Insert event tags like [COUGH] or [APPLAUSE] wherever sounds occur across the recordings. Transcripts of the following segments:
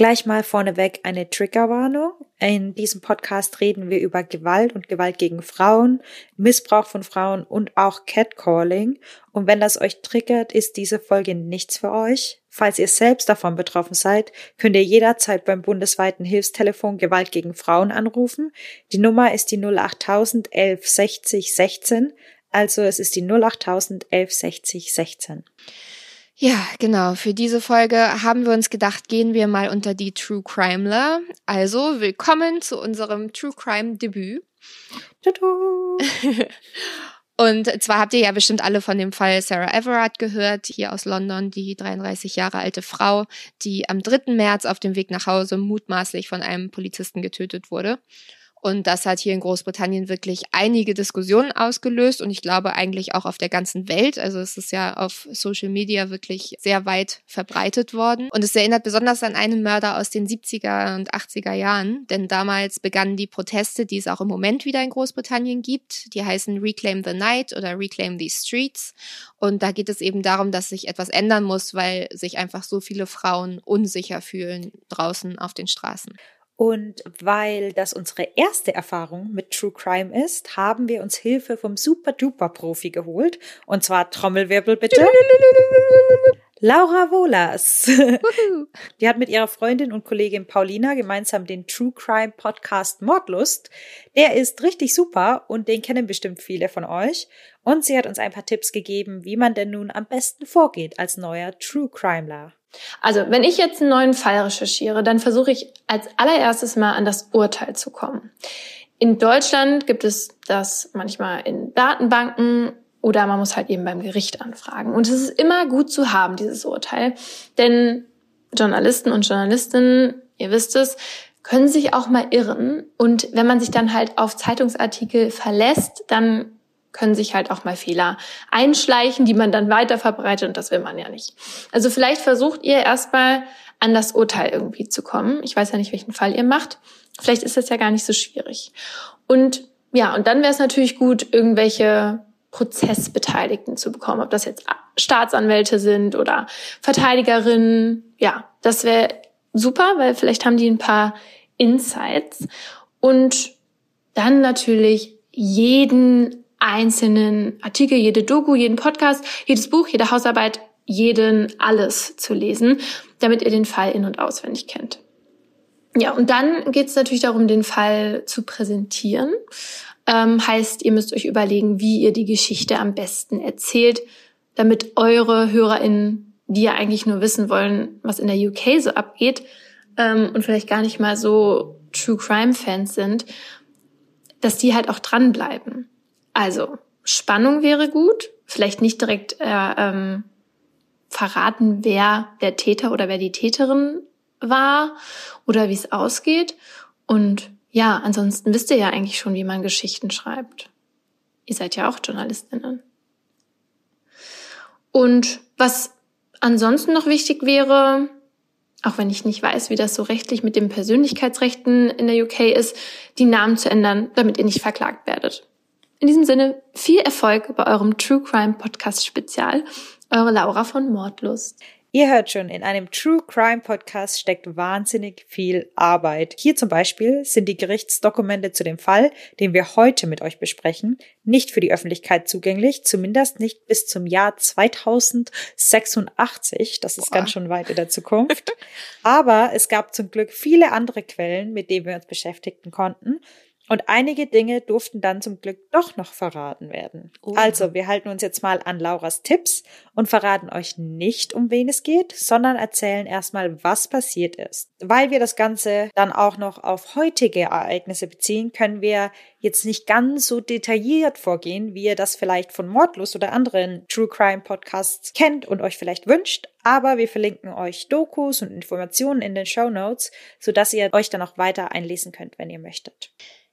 Gleich mal vorneweg eine Triggerwarnung. In diesem Podcast reden wir über Gewalt und Gewalt gegen Frauen, Missbrauch von Frauen und auch Catcalling. Und wenn das euch triggert, ist diese Folge nichts für euch. Falls ihr selbst davon betroffen seid, könnt ihr jederzeit beim bundesweiten Hilfstelefon Gewalt gegen Frauen anrufen. Die Nummer ist die 08000 11 60 16. Also es ist die 08000 11 60 16. Ja, genau. Für diese Folge haben wir uns gedacht, gehen wir mal unter die True Crimeler. Also willkommen zu unserem True Crime Debüt. [LAUGHS] Und zwar habt ihr ja bestimmt alle von dem Fall Sarah Everard gehört, hier aus London, die 33 Jahre alte Frau, die am 3. März auf dem Weg nach Hause mutmaßlich von einem Polizisten getötet wurde. Und das hat hier in Großbritannien wirklich einige Diskussionen ausgelöst und ich glaube eigentlich auch auf der ganzen Welt. Also es ist ja auf Social Media wirklich sehr weit verbreitet worden. Und es erinnert besonders an einen Mörder aus den 70er und 80er Jahren, denn damals begannen die Proteste, die es auch im Moment wieder in Großbritannien gibt. Die heißen Reclaim the Night oder Reclaim the Streets. Und da geht es eben darum, dass sich etwas ändern muss, weil sich einfach so viele Frauen unsicher fühlen draußen auf den Straßen. Und weil das unsere erste Erfahrung mit True Crime ist, haben wir uns Hilfe vom Super Duper Profi geholt. Und zwar Trommelwirbel bitte. [LAUGHS] Laura Wohlers. [LAUGHS] Die hat mit ihrer Freundin und Kollegin Paulina gemeinsam den True Crime Podcast Mordlust. Der ist richtig super und den kennen bestimmt viele von euch. Und sie hat uns ein paar Tipps gegeben, wie man denn nun am besten vorgeht als neuer True Crimeler. Also, wenn ich jetzt einen neuen Fall recherchiere, dann versuche ich als allererstes mal an das Urteil zu kommen. In Deutschland gibt es das manchmal in Datenbanken oder man muss halt eben beim Gericht anfragen. Und es ist immer gut zu haben, dieses Urteil. Denn Journalisten und Journalistinnen, ihr wisst es, können sich auch mal irren. Und wenn man sich dann halt auf Zeitungsartikel verlässt, dann können sich halt auch mal Fehler einschleichen, die man dann weiter verbreitet und das will man ja nicht. Also vielleicht versucht ihr erstmal an das Urteil irgendwie zu kommen. Ich weiß ja nicht, welchen Fall ihr macht. Vielleicht ist das ja gar nicht so schwierig. Und ja, und dann wäre es natürlich gut, irgendwelche Prozessbeteiligten zu bekommen, ob das jetzt Staatsanwälte sind oder Verteidigerinnen. Ja, das wäre super, weil vielleicht haben die ein paar Insights. Und dann natürlich jeden einzelnen Artikel, jede Doku, jeden Podcast, jedes Buch, jede Hausarbeit, jeden alles zu lesen, damit ihr den Fall in- und auswendig kennt. Ja, und dann geht es natürlich darum, den Fall zu präsentieren. Ähm, heißt, ihr müsst euch überlegen, wie ihr die Geschichte am besten erzählt, damit eure HörerInnen, die ja eigentlich nur wissen wollen, was in der UK so abgeht ähm, und vielleicht gar nicht mal so True Crime Fans sind, dass die halt auch dranbleiben. Also Spannung wäre gut, vielleicht nicht direkt äh, ähm, verraten, wer der Täter oder wer die Täterin war oder wie es ausgeht. Und ja, ansonsten wisst ihr ja eigentlich schon, wie man Geschichten schreibt. Ihr seid ja auch Journalistinnen. Und was ansonsten noch wichtig wäre, auch wenn ich nicht weiß, wie das so rechtlich mit den Persönlichkeitsrechten in der UK ist, die Namen zu ändern, damit ihr nicht verklagt werdet. In diesem Sinne viel Erfolg bei eurem True Crime Podcast Spezial. Eure Laura von Mordlust. Ihr hört schon, in einem True Crime Podcast steckt wahnsinnig viel Arbeit. Hier zum Beispiel sind die Gerichtsdokumente zu dem Fall, den wir heute mit euch besprechen, nicht für die Öffentlichkeit zugänglich, zumindest nicht bis zum Jahr 2086. Das ist Boah. ganz schön weit in der Zukunft. [LAUGHS] Aber es gab zum Glück viele andere Quellen, mit denen wir uns beschäftigen konnten. Und einige Dinge durften dann zum Glück doch noch verraten werden. Oh. Also, wir halten uns jetzt mal an Lauras Tipps und verraten euch nicht, um wen es geht, sondern erzählen erstmal, was passiert ist. Weil wir das Ganze dann auch noch auf heutige Ereignisse beziehen, können wir jetzt nicht ganz so detailliert vorgehen, wie ihr das vielleicht von Mordlust oder anderen True Crime Podcasts kennt und euch vielleicht wünscht. Aber wir verlinken euch Dokus und Informationen in den Show Notes, sodass ihr euch dann auch weiter einlesen könnt, wenn ihr möchtet.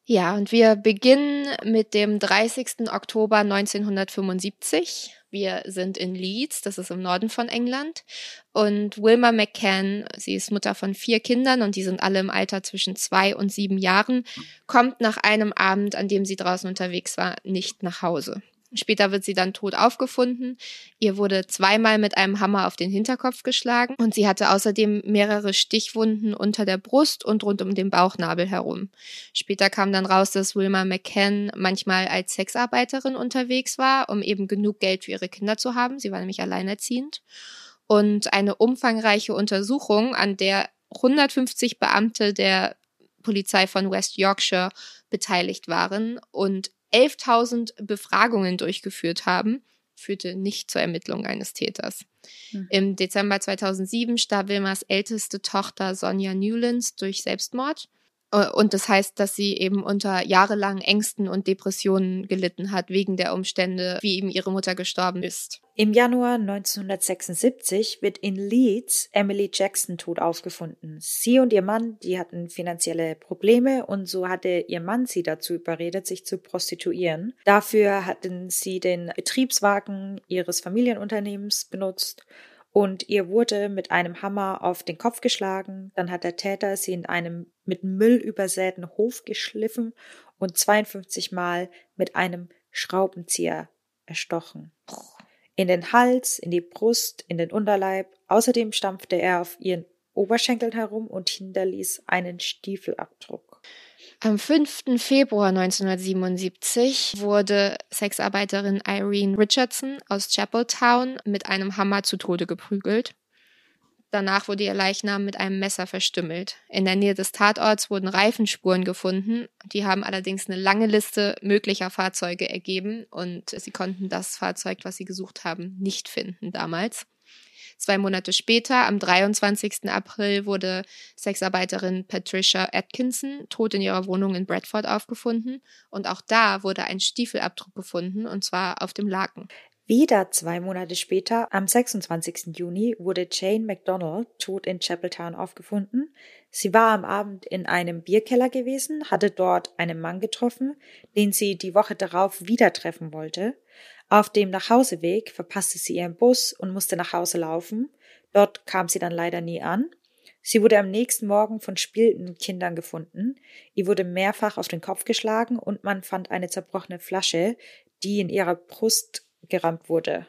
Ja, und wir beginnen mit dem 30. Oktober 1975. Wir sind in Leeds, das ist im Norden von England. Und Wilma McCann, sie ist Mutter von vier Kindern und die sind alle im Alter zwischen zwei und sieben Jahren, kommt nach einem Abend, an dem sie draußen unterwegs war, nicht nach Hause. Später wird sie dann tot aufgefunden. Ihr wurde zweimal mit einem Hammer auf den Hinterkopf geschlagen und sie hatte außerdem mehrere Stichwunden unter der Brust und rund um den Bauchnabel herum. Später kam dann raus, dass Wilma McCann manchmal als Sexarbeiterin unterwegs war, um eben genug Geld für ihre Kinder zu haben. Sie war nämlich alleinerziehend. Und eine umfangreiche Untersuchung, an der 150 Beamte der Polizei von West Yorkshire beteiligt waren und 11.000 Befragungen durchgeführt haben, führte nicht zur Ermittlung eines Täters. Mhm. Im Dezember 2007 starb Wilmers älteste Tochter Sonja Newlands durch Selbstmord. Äh, und das heißt, dass sie eben unter jahrelangen Ängsten und Depressionen gelitten hat, wegen der Umstände, wie eben ihre Mutter gestorben ist. Im Januar 1976 wird in Leeds Emily Jackson tot aufgefunden. Sie und ihr Mann, die hatten finanzielle Probleme und so hatte ihr Mann sie dazu überredet, sich zu prostituieren. Dafür hatten sie den Betriebswagen ihres Familienunternehmens benutzt und ihr wurde mit einem Hammer auf den Kopf geschlagen. Dann hat der Täter sie in einem mit Müll übersäten Hof geschliffen und 52 Mal mit einem Schraubenzieher erstochen. In den Hals, in die Brust, in den Unterleib. Außerdem stampfte er auf ihren Oberschenkeln herum und hinterließ einen Stiefelabdruck. Am 5. Februar 1977 wurde Sexarbeiterin Irene Richardson aus Chapeltown mit einem Hammer zu Tode geprügelt. Danach wurde ihr Leichnam mit einem Messer verstümmelt. In der Nähe des Tatorts wurden Reifenspuren gefunden. Die haben allerdings eine lange Liste möglicher Fahrzeuge ergeben und sie konnten das Fahrzeug, was sie gesucht haben, nicht finden damals. Zwei Monate später, am 23. April, wurde Sexarbeiterin Patricia Atkinson tot in ihrer Wohnung in Bradford aufgefunden. Und auch da wurde ein Stiefelabdruck gefunden, und zwar auf dem Laken. Wieder zwei Monate später, am 26. Juni, wurde Jane MacDonald tot in Chapeltown aufgefunden. Sie war am Abend in einem Bierkeller gewesen, hatte dort einen Mann getroffen, den sie die Woche darauf wieder treffen wollte. Auf dem Nachhauseweg verpasste sie ihren Bus und musste nach Hause laufen. Dort kam sie dann leider nie an. Sie wurde am nächsten Morgen von spielenden Kindern gefunden. Ihr wurde mehrfach auf den Kopf geschlagen und man fand eine zerbrochene Flasche, die in ihrer Brust gerammt wurde.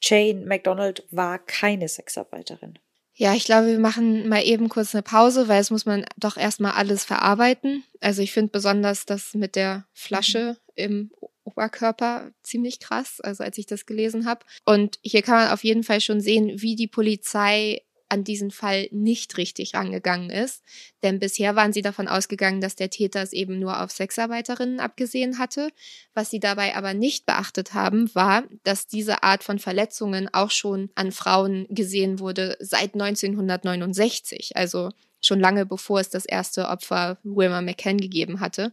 Jane MacDonald war keine Sexarbeiterin. Ja, ich glaube, wir machen mal eben kurz eine Pause, weil es muss man doch erstmal alles verarbeiten. Also ich finde besonders das mit der Flasche mhm. im Oberkörper ziemlich krass, also als ich das gelesen habe. Und hier kann man auf jeden Fall schon sehen, wie die Polizei an diesen Fall nicht richtig rangegangen ist. Denn bisher waren sie davon ausgegangen, dass der Täter es eben nur auf Sexarbeiterinnen abgesehen hatte. Was sie dabei aber nicht beachtet haben, war, dass diese Art von Verletzungen auch schon an Frauen gesehen wurde seit 1969. Also schon lange bevor es das erste Opfer Wilma McCann gegeben hatte.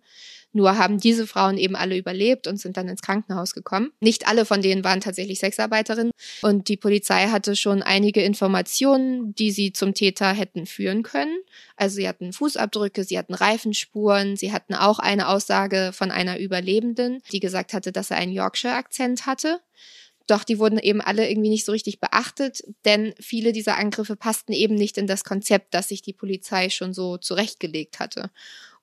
Nur haben diese Frauen eben alle überlebt und sind dann ins Krankenhaus gekommen. Nicht alle von denen waren tatsächlich Sexarbeiterinnen und die Polizei hatte schon einige Informationen, die sie zum Täter hätten führen können. Also sie hatten Fußabdrücke, sie hatten Reifenspuren, sie hatten auch eine Aussage von einer Überlebenden, die gesagt hatte, dass er einen Yorkshire-Akzent hatte. Doch die wurden eben alle irgendwie nicht so richtig beachtet, denn viele dieser Angriffe passten eben nicht in das Konzept, das sich die Polizei schon so zurechtgelegt hatte.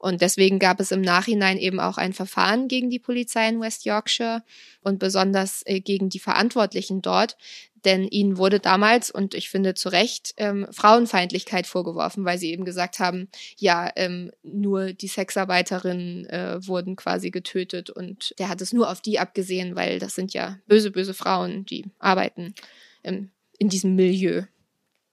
Und deswegen gab es im Nachhinein eben auch ein Verfahren gegen die Polizei in West Yorkshire und besonders äh, gegen die Verantwortlichen dort, denn ihnen wurde damals, und ich finde zu Recht, ähm, Frauenfeindlichkeit vorgeworfen, weil sie eben gesagt haben, ja, ähm, nur die Sexarbeiterinnen äh, wurden quasi getötet und der hat es nur auf die abgesehen, weil das sind ja böse, böse Frauen, die arbeiten ähm, in diesem Milieu.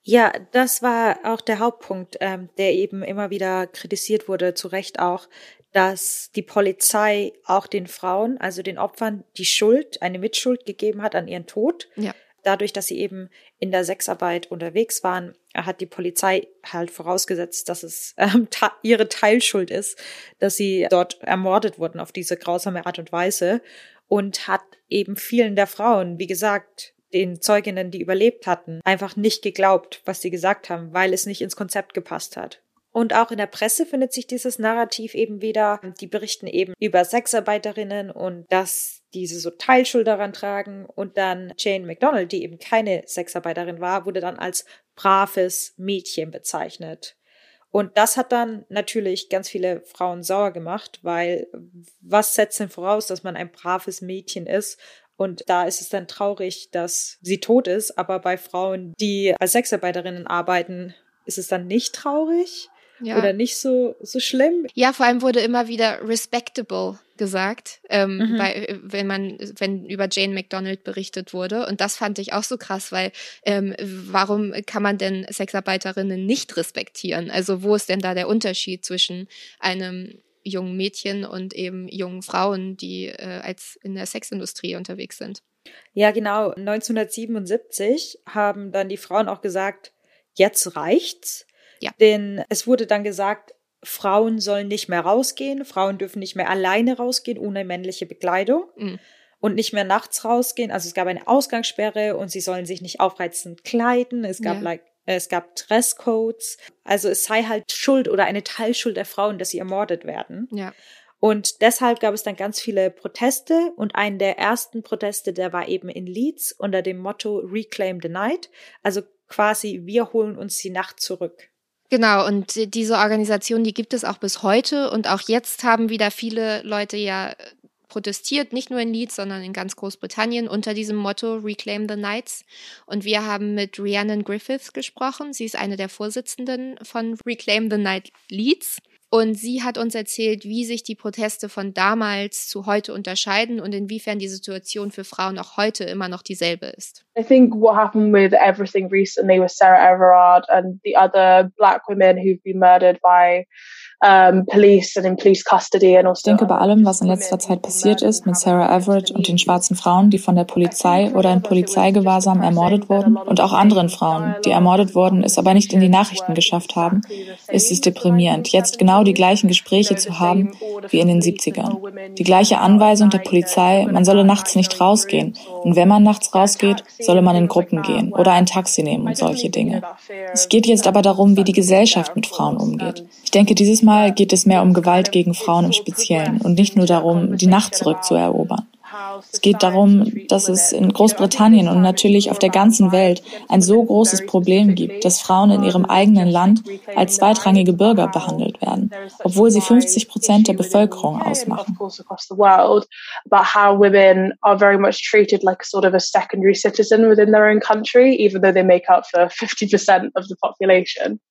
Ja, das war auch der Hauptpunkt, ähm, der eben immer wieder kritisiert wurde, zu Recht auch, dass die Polizei auch den Frauen, also den Opfern, die Schuld, eine Mitschuld gegeben hat an ihren Tod. Ja. Dadurch, dass sie eben in der Sexarbeit unterwegs waren, hat die Polizei halt vorausgesetzt, dass es [LAUGHS] ähm, ihre Teilschuld ist, dass sie dort ermordet wurden auf diese grausame Art und Weise und hat eben vielen der Frauen, wie gesagt, den Zeuginnen, die überlebt hatten, einfach nicht geglaubt, was sie gesagt haben, weil es nicht ins Konzept gepasst hat. Und auch in der Presse findet sich dieses Narrativ eben wieder. Die berichten eben über Sexarbeiterinnen und dass diese so Teilschuld daran tragen. Und dann Jane McDonald, die eben keine Sexarbeiterin war, wurde dann als braves Mädchen bezeichnet. Und das hat dann natürlich ganz viele Frauen sauer gemacht, weil was setzt denn voraus, dass man ein braves Mädchen ist? Und da ist es dann traurig, dass sie tot ist. Aber bei Frauen, die als Sexarbeiterinnen arbeiten, ist es dann nicht traurig ja. oder nicht so, so schlimm. Ja, vor allem wurde immer wieder respectable gesagt, ähm, mhm. bei, wenn man, wenn über Jane McDonald berichtet wurde. Und das fand ich auch so krass, weil ähm, warum kann man denn Sexarbeiterinnen nicht respektieren? Also wo ist denn da der Unterschied zwischen einem jungen Mädchen und eben jungen Frauen, die äh, als in der Sexindustrie unterwegs sind? Ja, genau. 1977 haben dann die Frauen auch gesagt, jetzt reicht's. Ja. Denn es wurde dann gesagt, Frauen sollen nicht mehr rausgehen, Frauen dürfen nicht mehr alleine rausgehen ohne männliche Bekleidung mhm. und nicht mehr nachts rausgehen. Also es gab eine Ausgangssperre und sie sollen sich nicht aufreizend kleiden. Es gab ja. like, es gab Dresscodes. Also es sei halt Schuld oder eine Teilschuld der Frauen, dass sie ermordet werden. Ja. Und deshalb gab es dann ganz viele Proteste und einen der ersten Proteste, der war eben in Leeds unter dem Motto Reclaim the Night. Also quasi, wir holen uns die Nacht zurück. Genau, und diese Organisation, die gibt es auch bis heute. Und auch jetzt haben wieder viele Leute ja protestiert, nicht nur in Leeds, sondern in ganz Großbritannien unter diesem Motto Reclaim the Nights. Und wir haben mit Rhiannon Griffiths gesprochen. Sie ist eine der Vorsitzenden von Reclaim the Night Leeds. Und sie hat uns erzählt, wie sich die Proteste von damals zu heute unterscheiden und inwiefern die Situation für Frauen auch heute immer noch dieselbe ist. I think what happened with everything recently with Sarah Everard and the other black women who've been murdered by ich denke, bei allem, was in letzter Zeit passiert ist mit Sarah Everett und den schwarzen Frauen, die von der Polizei oder in Polizeigewahrsam ermordet wurden, und auch anderen Frauen, die ermordet wurden, es aber nicht in die Nachrichten geschafft haben, ist es deprimierend, jetzt genau die gleichen Gespräche zu haben wie in den 70ern. Die gleiche Anweisung der Polizei, man solle nachts nicht rausgehen. Und wenn man nachts rausgeht, solle man in Gruppen gehen oder ein Taxi nehmen und solche Dinge. Es geht jetzt aber darum, wie die Gesellschaft mit Frauen umgeht. Ich denke, dieses Mal Mal geht es mehr um Gewalt gegen Frauen im Speziellen und nicht nur darum, die Nacht zurückzuerobern. Es geht darum, dass es in Großbritannien und natürlich auf der ganzen Welt ein so großes Problem gibt, dass Frauen in ihrem eigenen Land als zweitrangige Bürger behandelt werden, obwohl sie 50 Prozent der Bevölkerung ausmachen.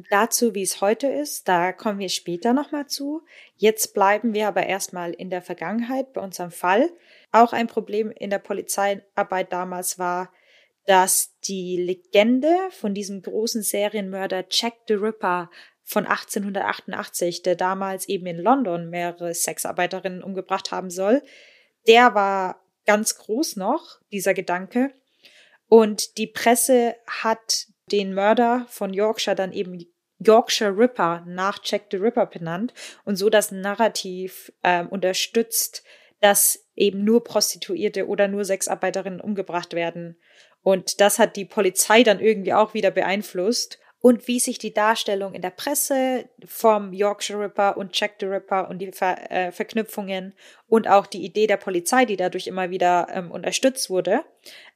[LAUGHS] Dazu, wie es heute ist, da kommen wir später nochmal zu. Jetzt bleiben wir aber erstmal in der Vergangenheit bei unserem Fall. Auch ein Problem in der Polizeiarbeit damals war, dass die Legende von diesem großen Serienmörder Jack the Ripper von 1888, der damals eben in London mehrere Sexarbeiterinnen umgebracht haben soll, der war ganz groß noch, dieser Gedanke. Und die Presse hat den Mörder von Yorkshire dann eben Yorkshire Ripper nach Jack the Ripper benannt und so das Narrativ äh, unterstützt, dass eben nur Prostituierte oder nur Sexarbeiterinnen umgebracht werden. Und das hat die Polizei dann irgendwie auch wieder beeinflusst. Und wie sich die Darstellung in der Presse vom Yorkshire Ripper und Jack the Ripper und die Ver äh, Verknüpfungen und auch die Idee der Polizei, die dadurch immer wieder ähm, unterstützt wurde,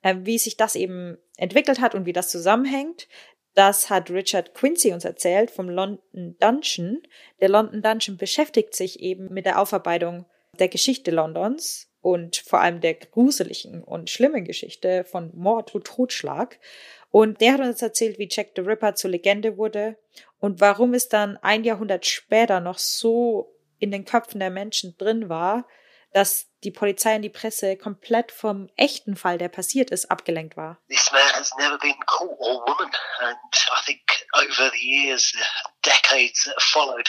äh, wie sich das eben entwickelt hat und wie das zusammenhängt, das hat Richard Quincy uns erzählt vom London Dungeon. Der London Dungeon beschäftigt sich eben mit der Aufarbeitung der Geschichte Londons und vor allem der gruseligen und schlimmen Geschichte von Mord und Totschlag. Und der hat uns erzählt, wie Jack the Ripper zur Legende wurde und warum es dann ein Jahrhundert später noch so in den Köpfen der Menschen drin war, dass die Polizei und die Presse komplett vom echten Fall, der passiert ist, abgelenkt war. This man has never been caught or woman and I think over the years, the decades that followed,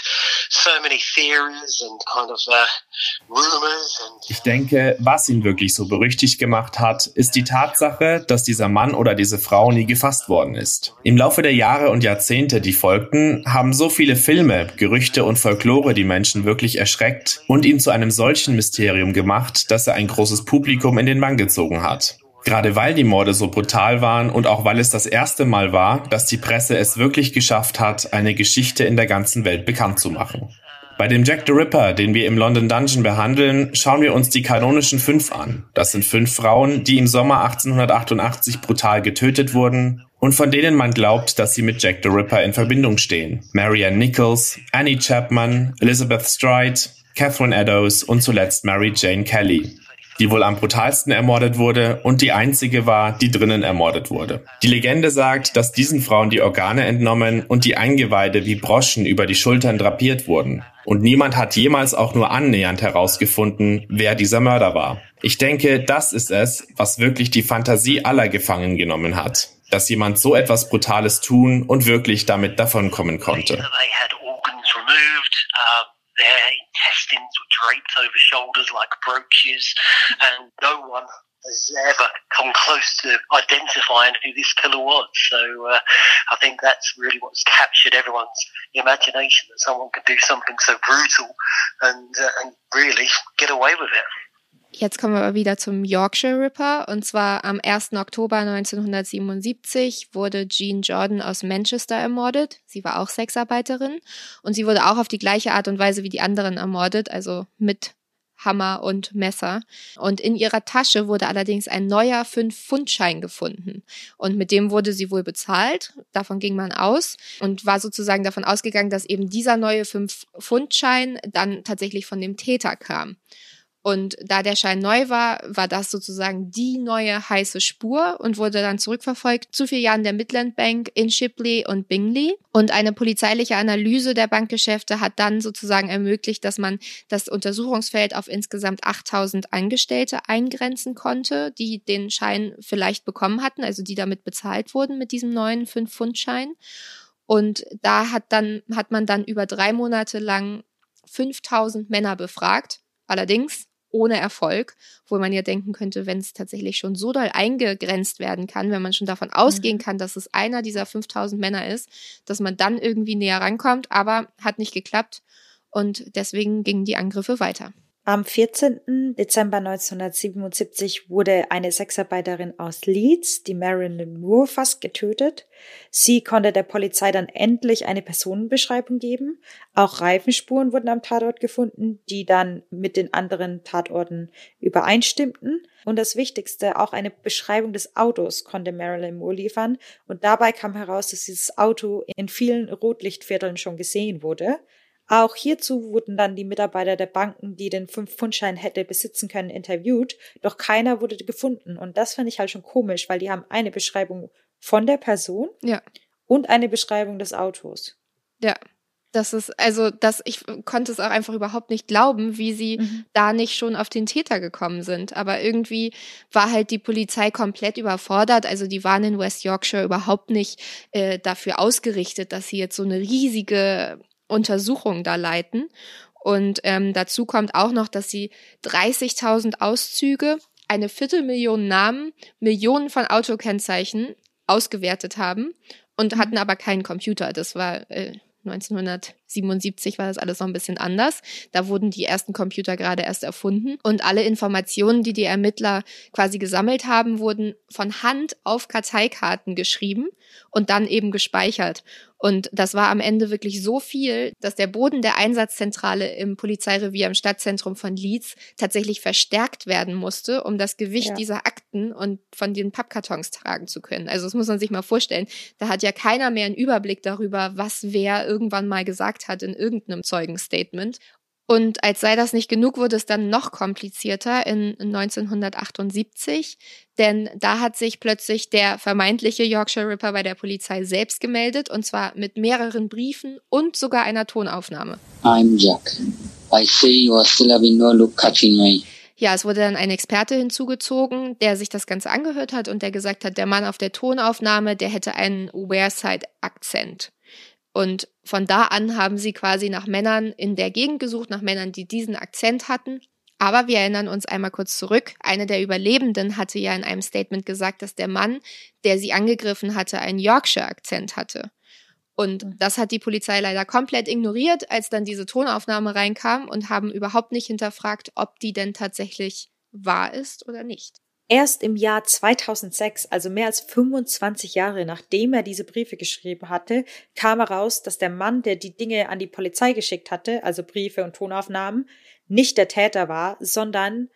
so many theories and kind of uh, rumors and Ich denke, was ihn wirklich so berüchtigt gemacht hat, ist die Tatsache, dass dieser Mann oder diese Frau nie gefasst worden ist. Im Laufe der Jahre und Jahrzehnte, die folgten, haben so viele Filme, Gerüchte und Folklore die Menschen wirklich erschreckt und ihn zu einem solchen Mysterium gemacht, gemacht, dass er ein großes Publikum in den Bann gezogen hat. Gerade weil die Morde so brutal waren und auch weil es das erste Mal war, dass die Presse es wirklich geschafft hat, eine Geschichte in der ganzen Welt bekannt zu machen. Bei dem Jack the Ripper, den wir im London Dungeon behandeln, schauen wir uns die kanonischen fünf an. Das sind fünf Frauen, die im Sommer 1888 brutal getötet wurden und von denen man glaubt, dass sie mit Jack the Ripper in Verbindung stehen. Marianne Nichols, Annie Chapman, Elizabeth Stride, Catherine Eddowes und zuletzt Mary Jane Kelly die wohl am brutalsten ermordet wurde und die einzige war, die drinnen ermordet wurde. Die Legende sagt, dass diesen Frauen die Organe entnommen und die Eingeweide wie Broschen über die Schultern drapiert wurden. Und niemand hat jemals auch nur annähernd herausgefunden, wer dieser Mörder war. Ich denke, das ist es, was wirklich die Fantasie aller gefangen genommen hat. Dass jemand so etwas Brutales tun und wirklich damit davonkommen konnte. Intestines were draped over shoulders like brooches, and no one has ever come close to identifying who this killer was. So uh, I think that's really what's captured everyone's imagination that someone could do something so brutal and uh, and really get away with it. Jetzt kommen wir aber wieder zum Yorkshire Ripper. Und zwar am 1. Oktober 1977 wurde Jean Jordan aus Manchester ermordet. Sie war auch Sexarbeiterin. Und sie wurde auch auf die gleiche Art und Weise wie die anderen ermordet, also mit Hammer und Messer. Und in ihrer Tasche wurde allerdings ein neuer 5-Pfund-Schein gefunden. Und mit dem wurde sie wohl bezahlt. Davon ging man aus und war sozusagen davon ausgegangen, dass eben dieser neue 5-Pfund-Schein dann tatsächlich von dem Täter kam. Und da der Schein neu war, war das sozusagen die neue heiße Spur und wurde dann zurückverfolgt zu vier Jahren der Midland Bank in Shipley und Bingley. Und eine polizeiliche Analyse der Bankgeschäfte hat dann sozusagen ermöglicht, dass man das Untersuchungsfeld auf insgesamt 8000 Angestellte eingrenzen konnte, die den Schein vielleicht bekommen hatten, also die damit bezahlt wurden mit diesem neuen 5-Pfund-Schein. Und da hat dann, hat man dann über drei Monate lang 5000 Männer befragt. Allerdings ohne Erfolg, wo man ja denken könnte, wenn es tatsächlich schon so doll eingegrenzt werden kann, wenn man schon davon ausgehen mhm. kann, dass es einer dieser 5000 Männer ist, dass man dann irgendwie näher rankommt, aber hat nicht geklappt und deswegen gingen die Angriffe weiter. Am 14. Dezember 1977 wurde eine Sexarbeiterin aus Leeds, die Marilyn Moore, fast getötet. Sie konnte der Polizei dann endlich eine Personenbeschreibung geben. Auch Reifenspuren wurden am Tatort gefunden, die dann mit den anderen Tatorten übereinstimmten. Und das Wichtigste, auch eine Beschreibung des Autos konnte Marilyn Moore liefern. Und dabei kam heraus, dass dieses Auto in vielen Rotlichtvierteln schon gesehen wurde. Auch hierzu wurden dann die Mitarbeiter der Banken, die den 5-Pfund-Schein hätte besitzen können, interviewt, doch keiner wurde gefunden. Und das fand ich halt schon komisch, weil die haben eine Beschreibung von der Person ja. und eine Beschreibung des Autos. Ja. Das ist, also, das, ich konnte es auch einfach überhaupt nicht glauben, wie sie mhm. da nicht schon auf den Täter gekommen sind. Aber irgendwie war halt die Polizei komplett überfordert. Also, die waren in West Yorkshire überhaupt nicht äh, dafür ausgerichtet, dass sie jetzt so eine riesige Untersuchung da leiten. Und ähm, dazu kommt auch noch, dass sie 30.000 Auszüge, eine Viertelmillion Namen, Millionen von Autokennzeichen ausgewertet haben und hatten aber keinen Computer. Das war äh, 1977 war das alles noch ein bisschen anders. Da wurden die ersten Computer gerade erst erfunden und alle Informationen, die die Ermittler quasi gesammelt haben, wurden von Hand auf Karteikarten geschrieben und dann eben gespeichert. Und das war am Ende wirklich so viel, dass der Boden der Einsatzzentrale im Polizeirevier im Stadtzentrum von Leeds tatsächlich verstärkt werden musste, um das Gewicht ja. dieser Akten und von den Pappkartons tragen zu können. Also das muss man sich mal vorstellen. Da hat ja keiner mehr einen Überblick darüber, was wer irgendwann mal gesagt hat in irgendeinem Zeugenstatement. Und als sei das nicht genug, wurde es dann noch komplizierter in 1978, denn da hat sich plötzlich der vermeintliche Yorkshire Ripper bei der Polizei selbst gemeldet und zwar mit mehreren Briefen und sogar einer Tonaufnahme. I'm Jack. I see you are still having no look catching me. Ja, es wurde dann ein Experte hinzugezogen, der sich das Ganze angehört hat und der gesagt hat, der Mann auf der Tonaufnahme, der hätte einen Wearside-Akzent. Und von da an haben sie quasi nach Männern in der Gegend gesucht, nach Männern, die diesen Akzent hatten. Aber wir erinnern uns einmal kurz zurück. Eine der Überlebenden hatte ja in einem Statement gesagt, dass der Mann, der sie angegriffen hatte, einen Yorkshire-Akzent hatte. Und mhm. das hat die Polizei leider komplett ignoriert, als dann diese Tonaufnahme reinkam und haben überhaupt nicht hinterfragt, ob die denn tatsächlich wahr ist oder nicht. Erst im Jahr 2006, also mehr als 25 Jahre nachdem er diese Briefe geschrieben hatte, kam heraus, dass der Mann, der die Dinge an die Polizei geschickt hatte, also Briefe und Tonaufnahmen, nicht der Täter war, sondern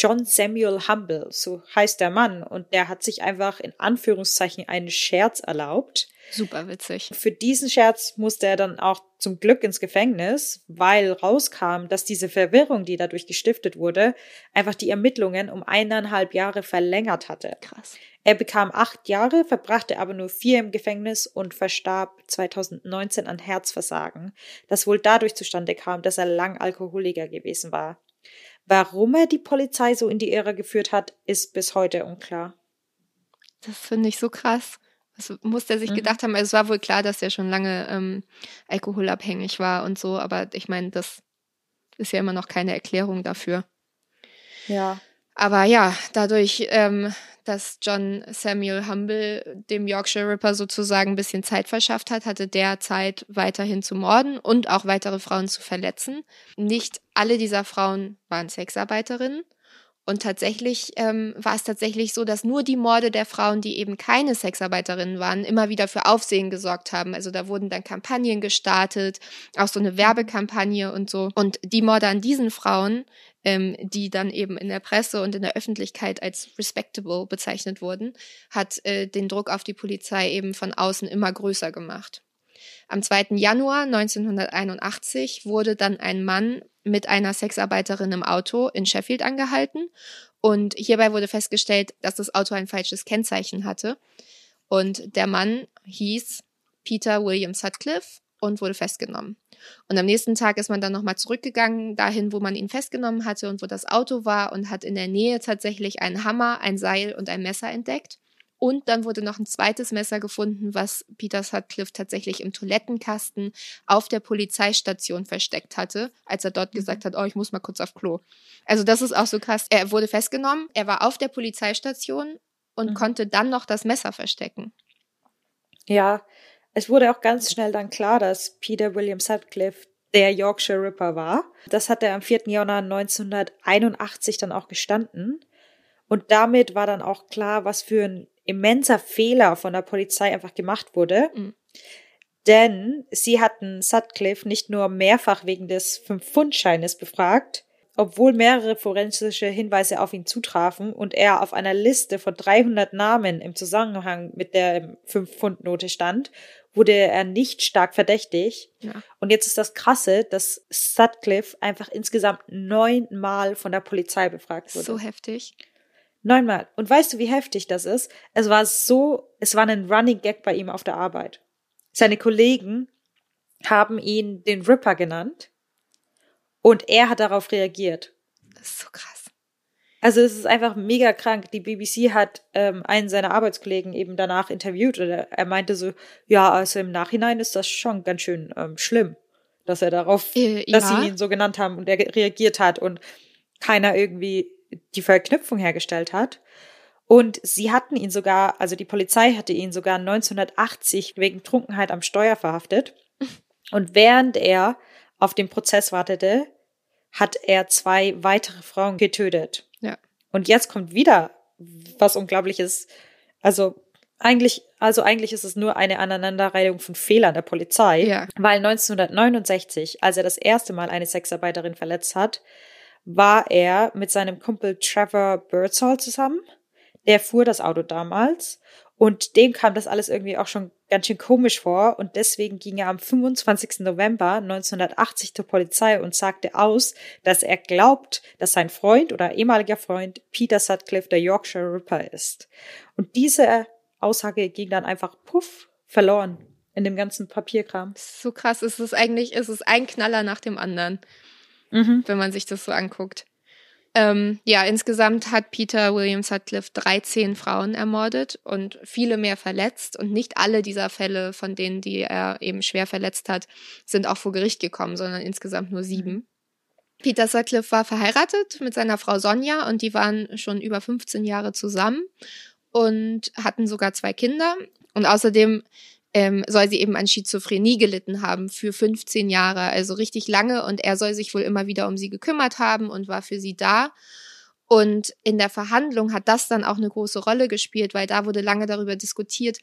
John Samuel Humble, so heißt der Mann, und der hat sich einfach in Anführungszeichen einen Scherz erlaubt. Super witzig. Für diesen Scherz musste er dann auch zum Glück ins Gefängnis, weil rauskam, dass diese Verwirrung, die dadurch gestiftet wurde, einfach die Ermittlungen um eineinhalb Jahre verlängert hatte. Krass. Er bekam acht Jahre, verbrachte aber nur vier im Gefängnis und verstarb 2019 an Herzversagen, das wohl dadurch zustande kam, dass er lang Alkoholiker gewesen war. Warum er die Polizei so in die Irre geführt hat, ist bis heute unklar. Das finde ich so krass. Was muss er sich mhm. gedacht haben? Also es war wohl klar, dass er schon lange ähm, alkoholabhängig war und so, aber ich meine, das ist ja immer noch keine Erklärung dafür. Ja. Aber ja, dadurch, ähm, dass John Samuel Humble dem Yorkshire Ripper sozusagen ein bisschen Zeit verschafft hat, hatte der Zeit weiterhin zu morden und auch weitere Frauen zu verletzen. Nicht alle dieser Frauen waren Sexarbeiterinnen. Und tatsächlich ähm, war es tatsächlich so, dass nur die Morde der Frauen, die eben keine Sexarbeiterinnen waren, immer wieder für Aufsehen gesorgt haben. Also da wurden dann Kampagnen gestartet, auch so eine Werbekampagne und so. Und die Morde an diesen Frauen, ähm, die dann eben in der Presse und in der Öffentlichkeit als respectable bezeichnet wurden, hat äh, den Druck auf die Polizei eben von außen immer größer gemacht. Am 2. Januar 1981 wurde dann ein Mann mit einer Sexarbeiterin im Auto in Sheffield angehalten und hierbei wurde festgestellt, dass das Auto ein falsches Kennzeichen hatte. Und der Mann hieß Peter William Sutcliffe und wurde festgenommen. Und am nächsten Tag ist man dann nochmal zurückgegangen, dahin, wo man ihn festgenommen hatte und wo das Auto war und hat in der Nähe tatsächlich einen Hammer, ein Seil und ein Messer entdeckt. Und dann wurde noch ein zweites Messer gefunden, was Peter Sutcliffe tatsächlich im Toilettenkasten auf der Polizeistation versteckt hatte, als er dort mhm. gesagt hat, oh, ich muss mal kurz auf Klo. Also das ist auch so krass. Er wurde festgenommen, er war auf der Polizeistation und mhm. konnte dann noch das Messer verstecken. Ja, es wurde auch ganz schnell dann klar, dass Peter William Sutcliffe der Yorkshire Ripper war. Das hat er am 4. Januar 1981 dann auch gestanden. Und damit war dann auch klar, was für ein immenser Fehler von der Polizei einfach gemacht wurde. Mhm. Denn sie hatten Sutcliffe nicht nur mehrfach wegen des Fünf-Pfund-Scheines befragt, obwohl mehrere forensische Hinweise auf ihn zutrafen und er auf einer Liste von 300 Namen im Zusammenhang mit der Fünf-Pfund-Note stand, wurde er nicht stark verdächtig. Ja. Und jetzt ist das Krasse, dass Sutcliffe einfach insgesamt neunmal von der Polizei befragt wurde. So heftig. Neunmal. Und weißt du, wie heftig das ist? Es war so, es war ein Running Gag bei ihm auf der Arbeit. Seine Kollegen haben ihn den Ripper genannt und er hat darauf reagiert. Das ist so krass. Also es ist einfach mega krank. Die BBC hat ähm, einen seiner Arbeitskollegen eben danach interviewt und er, meinte so, ja, also im Nachhinein ist das schon ganz schön ähm, schlimm, dass er darauf, äh, dass ja. sie ihn so genannt haben und er reagiert hat und keiner irgendwie die Verknüpfung hergestellt hat. Und sie hatten ihn sogar, also die Polizei hatte ihn sogar 1980 wegen Trunkenheit am Steuer verhaftet. [LAUGHS] Und während er auf den Prozess wartete, hat er zwei weitere Frauen getötet. Und jetzt kommt wieder was Unglaubliches. Also eigentlich, also eigentlich ist es nur eine Aneinanderreihung von Fehlern der Polizei. Ja. Weil 1969, als er das erste Mal eine Sexarbeiterin verletzt hat, war er mit seinem Kumpel Trevor Birdsall zusammen. Der fuhr das Auto damals und dem kam das alles irgendwie auch schon ganz schön komisch vor und deswegen ging er am 25. November 1980 zur Polizei und sagte aus, dass er glaubt, dass sein Freund oder ehemaliger Freund Peter Sutcliffe der Yorkshire Ripper ist. Und diese Aussage ging dann einfach puff verloren in dem ganzen Papierkram. So krass ist es eigentlich, ist es ein Knaller nach dem anderen mhm. wenn man sich das so anguckt. Ähm, ja, insgesamt hat Peter William Sutcliffe 13 Frauen ermordet und viele mehr verletzt. Und nicht alle dieser Fälle, von denen, die er eben schwer verletzt hat, sind auch vor Gericht gekommen, sondern insgesamt nur sieben. Peter Sutcliffe war verheiratet mit seiner Frau Sonja und die waren schon über 15 Jahre zusammen und hatten sogar zwei Kinder. Und außerdem ähm, soll sie eben an Schizophrenie gelitten haben für 15 Jahre, also richtig lange. Und er soll sich wohl immer wieder um sie gekümmert haben und war für sie da. Und in der Verhandlung hat das dann auch eine große Rolle gespielt, weil da wurde lange darüber diskutiert,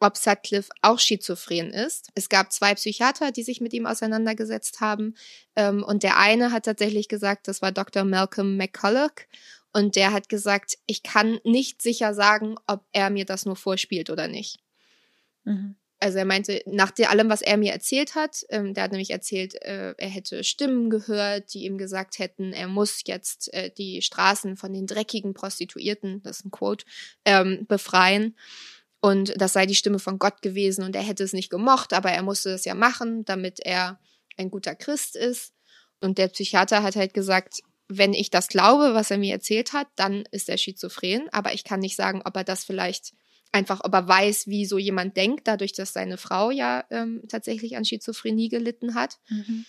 ob Sutcliffe auch schizophren ist. Es gab zwei Psychiater, die sich mit ihm auseinandergesetzt haben. Ähm, und der eine hat tatsächlich gesagt, das war Dr. Malcolm McCulloch. Und der hat gesagt, ich kann nicht sicher sagen, ob er mir das nur vorspielt oder nicht. Mhm. Also er meinte, nach allem, was er mir erzählt hat, ähm, der hat nämlich erzählt, äh, er hätte Stimmen gehört, die ihm gesagt hätten, er muss jetzt äh, die Straßen von den dreckigen Prostituierten, das ist ein Quote, ähm, befreien. Und das sei die Stimme von Gott gewesen und er hätte es nicht gemocht, aber er musste es ja machen, damit er ein guter Christ ist. Und der Psychiater hat halt gesagt, wenn ich das glaube, was er mir erzählt hat, dann ist er schizophren, aber ich kann nicht sagen, ob er das vielleicht einfach, ob er weiß, wie so jemand denkt, dadurch, dass seine Frau ja ähm, tatsächlich an Schizophrenie gelitten hat. Mhm.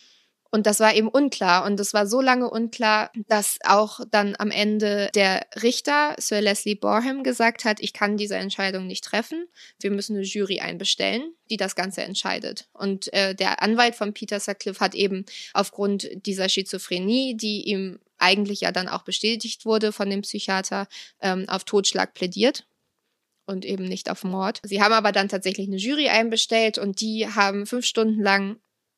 Und das war eben unklar. Und das war so lange unklar, dass auch dann am Ende der Richter, Sir Leslie Borham, gesagt hat, ich kann diese Entscheidung nicht treffen. Wir müssen eine Jury einbestellen, die das Ganze entscheidet. Und äh, der Anwalt von Peter Sutcliffe hat eben aufgrund dieser Schizophrenie, die ihm eigentlich ja dann auch bestätigt wurde von dem Psychiater, ähm, auf Totschlag plädiert und eben nicht auf Mord. Sie haben aber dann tatsächlich eine Jury einbestellt und die haben fünf Stunden lang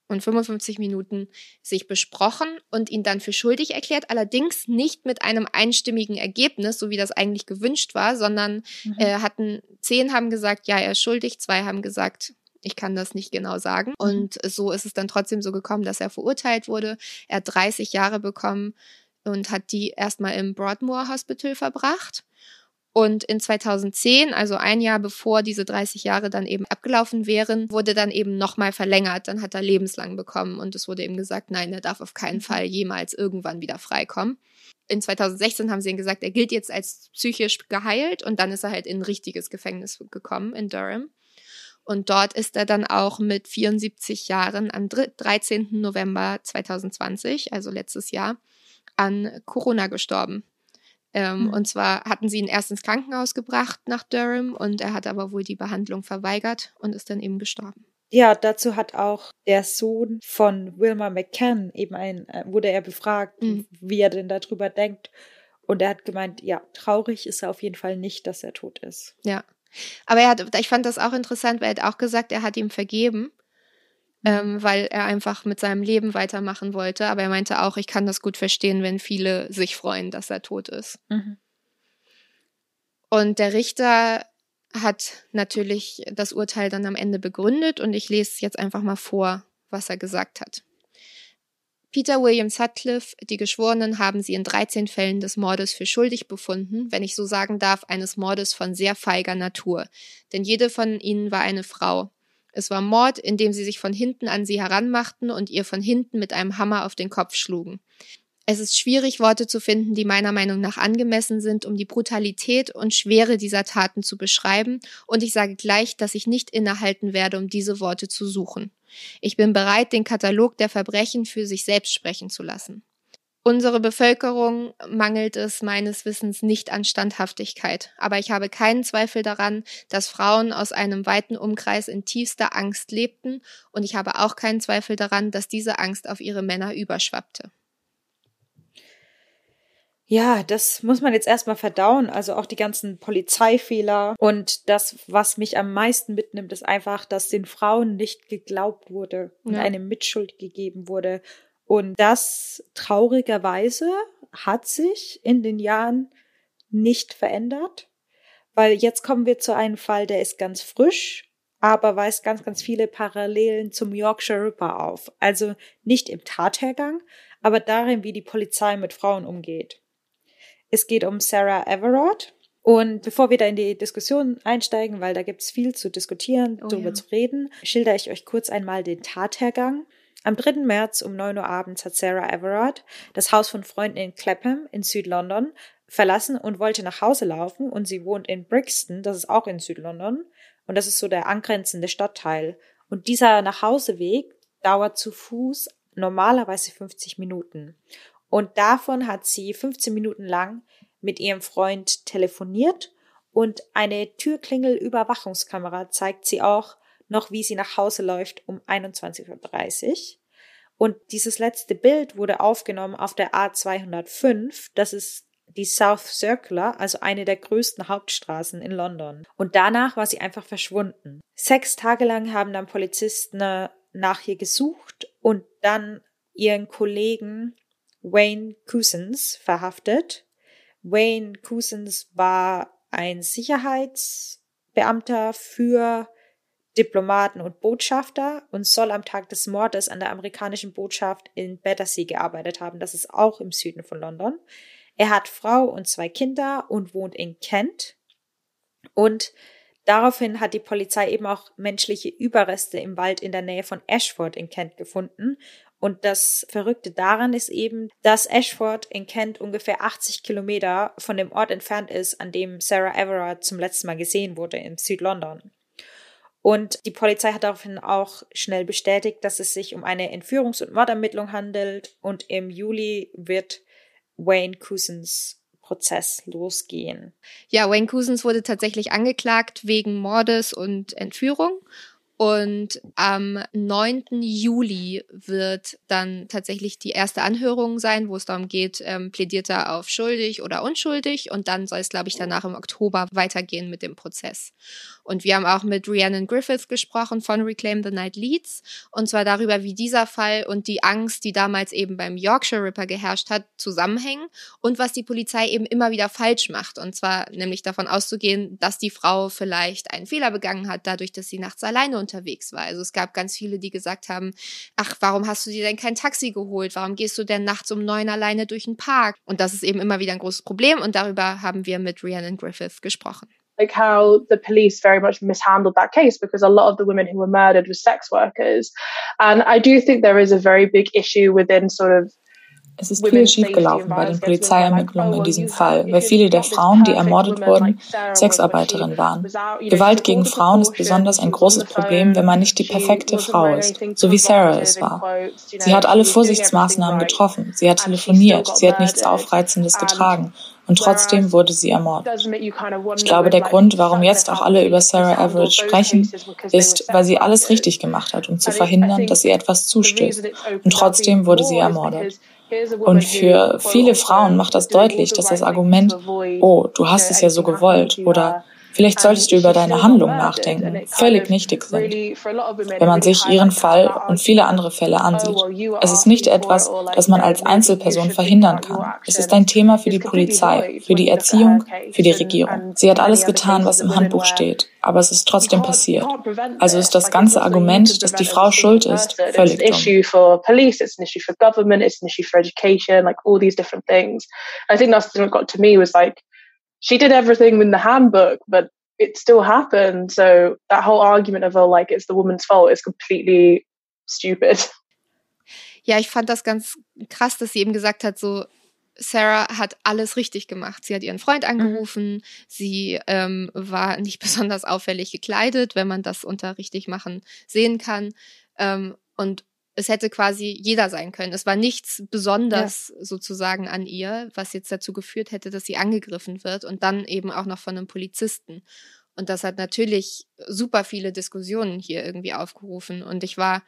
und 55 Minuten sich besprochen und ihn dann für schuldig erklärt, allerdings nicht mit einem einstimmigen Ergebnis, so wie das eigentlich gewünscht war, sondern mhm. äh, hatten zehn haben gesagt, ja, er ist schuldig, zwei haben gesagt, ich kann das nicht genau sagen. Mhm. Und so ist es dann trotzdem so gekommen, dass er verurteilt wurde. Er hat 30 Jahre bekommen und hat die erstmal im Broadmoor Hospital verbracht. Und in 2010, also ein Jahr bevor diese 30 Jahre dann eben abgelaufen wären, wurde dann eben nochmal verlängert. Dann hat er lebenslang bekommen und es wurde eben gesagt, nein, er darf auf keinen mhm. Fall jemals irgendwann wieder freikommen. In 2016 haben sie ihm gesagt, er gilt jetzt als psychisch geheilt und dann ist er halt in ein richtiges Gefängnis gekommen in Durham. Und dort ist er dann auch mit 74 Jahren am 13. November 2020, also letztes Jahr, an Corona gestorben. Ähm, mhm. Und zwar hatten sie ihn erst ins Krankenhaus gebracht nach Durham und er hat aber wohl die Behandlung verweigert und ist dann eben gestorben. Ja, dazu hat auch der Sohn von Wilma McCann eben ein, äh, wurde er befragt, mhm. wie er denn darüber denkt. Und er hat gemeint, ja, traurig ist er auf jeden Fall nicht, dass er tot ist. Ja. Aber er hat, ich fand das auch interessant, weil er hat auch gesagt, er hat ihm vergeben ähm, weil er einfach mit seinem Leben weitermachen wollte. Aber er meinte auch, ich kann das gut verstehen, wenn viele sich freuen, dass er tot ist. Mhm. Und der Richter hat natürlich das Urteil dann am Ende begründet und ich lese jetzt einfach mal vor, was er gesagt hat. Peter William Sutcliffe, die Geschworenen haben sie in 13 Fällen des Mordes für schuldig befunden, wenn ich so sagen darf, eines Mordes von sehr feiger Natur. Denn jede von ihnen war eine Frau. Es war Mord, indem sie sich von hinten an sie heranmachten und ihr von hinten mit einem Hammer auf den Kopf schlugen. Es ist schwierig, Worte zu finden, die meiner Meinung nach angemessen sind, um die Brutalität und Schwere dieser Taten zu beschreiben, und ich sage gleich, dass ich nicht innehalten werde, um diese Worte zu suchen. Ich bin bereit, den Katalog der Verbrechen für sich selbst sprechen zu lassen. Unsere Bevölkerung mangelt es meines Wissens nicht an Standhaftigkeit, aber ich habe keinen Zweifel daran, dass Frauen aus einem weiten Umkreis in tiefster Angst lebten, und ich habe auch keinen Zweifel daran, dass diese Angst auf ihre Männer überschwappte. Ja, das muss man jetzt erstmal verdauen. Also auch die ganzen Polizeifehler. Und das, was mich am meisten mitnimmt, ist einfach, dass den Frauen nicht geglaubt wurde und ja. eine Mitschuld gegeben wurde. Und das traurigerweise hat sich in den Jahren nicht verändert, weil jetzt kommen wir zu einem Fall, der ist ganz frisch, aber weist ganz, ganz viele Parallelen zum Yorkshire Ripper auf. Also nicht im Tathergang, aber darin, wie die Polizei mit Frauen umgeht. Es geht um Sarah Everard. Und bevor wir da in die Diskussion einsteigen, weil da gibt's viel zu diskutieren, oh, darüber ja. zu reden, schilder ich euch kurz einmal den Tathergang. Am 3. März um 9 Uhr abends hat Sarah Everard das Haus von Freunden in Clapham in Südlondon verlassen und wollte nach Hause laufen und sie wohnt in Brixton, das ist auch in Südlondon und das ist so der angrenzende Stadtteil. Und dieser Nachhauseweg dauert zu Fuß normalerweise 50 Minuten. Und davon hat sie 15 Minuten lang mit ihrem Freund telefoniert und eine Türklingel-Überwachungskamera zeigt sie auch noch, wie sie nach Hause läuft um 21.30 Uhr. Und dieses letzte Bild wurde aufgenommen auf der A205. Das ist die South Circular, also eine der größten Hauptstraßen in London. Und danach war sie einfach verschwunden. Sechs Tage lang haben dann Polizisten äh, nach ihr gesucht und dann ihren Kollegen Wayne Cousins verhaftet. Wayne Cousins war ein Sicherheitsbeamter für Diplomaten und Botschafter und soll am Tag des Mordes an der amerikanischen Botschaft in Battersea gearbeitet haben. Das ist auch im Süden von London. Er hat Frau und zwei Kinder und wohnt in Kent. Und daraufhin hat die Polizei eben auch menschliche Überreste im Wald in der Nähe von Ashford in Kent gefunden. Und das Verrückte daran ist eben, dass Ashford in Kent ungefähr 80 Kilometer von dem Ort entfernt ist, an dem Sarah Everard zum letzten Mal gesehen wurde in Südlondon. Und die Polizei hat daraufhin auch schnell bestätigt, dass es sich um eine Entführungs- und Mordermittlung handelt. Und im Juli wird Wayne Cousins Prozess losgehen. Ja, Wayne Cousins wurde tatsächlich angeklagt wegen Mordes und Entführung und am 9. Juli wird dann tatsächlich die erste Anhörung sein, wo es darum geht, ähm, plädiert er auf schuldig oder unschuldig. Und dann soll es, glaube ich, danach im Oktober weitergehen mit dem Prozess. Und wir haben auch mit Rhiannon Griffith gesprochen von Reclaim the Night Leads. Und zwar darüber, wie dieser Fall und die Angst, die damals eben beim Yorkshire Ripper geherrscht hat, zusammenhängen und was die Polizei eben immer wieder falsch macht. Und zwar nämlich davon auszugehen, dass die Frau vielleicht einen Fehler begangen hat, dadurch, dass sie nachts alleine unterwegs war. Also es gab ganz viele, die gesagt haben, ach, warum hast du dir denn kein Taxi geholt? Warum gehst du denn nachts um neun alleine durch den Park? Und das ist eben immer wieder ein großes Problem und darüber haben wir mit Rhiannon Griffith gesprochen. like how the police very much mishandled that case because a lot of the women who were murdered were sex workers. And I do think there is a very big issue within sort of Es ist viel schiefgelaufen bei den Polizeiermittlungen in diesem Fall, weil viele der Frauen, die ermordet wurden, Sexarbeiterinnen waren. Gewalt gegen Frauen ist besonders ein großes Problem, wenn man nicht die perfekte Frau ist, so wie Sarah es war. Sie hat alle Vorsichtsmaßnahmen getroffen, sie hat telefoniert, sie hat nichts Aufreizendes getragen und trotzdem wurde sie ermordet. Ich glaube, der Grund, warum jetzt auch alle über Sarah Everett sprechen, ist, weil sie alles richtig gemacht hat, um zu verhindern, dass ihr etwas zustößt. Und trotzdem wurde sie ermordet. Und für viele Frauen macht das deutlich, dass das Argument, oh, du hast es ja so gewollt oder Vielleicht solltest du über deine Handlung nachdenken, völlig nichtig sind. Wenn man sich ihren Fall und viele andere Fälle ansieht. Es ist nicht etwas, das man als Einzelperson verhindern kann. Es ist ein Thema für die Polizei, für die Erziehung, für die Regierung. Sie hat alles getan, was im Handbuch steht, aber es ist trotzdem passiert. Also ist das ganze Argument, dass die Frau schuld ist, völlig dumm. She did everything in the handbook, but it still happened. So that whole argument of, oh, like, it's the woman's fault is completely stupid. [LAUGHS] Ja, ich fand das ganz krass, dass sie eben gesagt hat, so, Sarah hat alles richtig gemacht. Sie hat ihren Freund mhm. angerufen, mhm. sie ähm, war nicht [LAUGHS] besonders auffällig gekleidet, wenn man das unter richtig machen sehen kann. Ähm, und es hätte quasi jeder sein können. Es war nichts besonders ja. sozusagen an ihr, was jetzt dazu geführt hätte, dass sie angegriffen wird und dann eben auch noch von einem Polizisten. Und das hat natürlich super viele Diskussionen hier irgendwie aufgerufen. Und ich war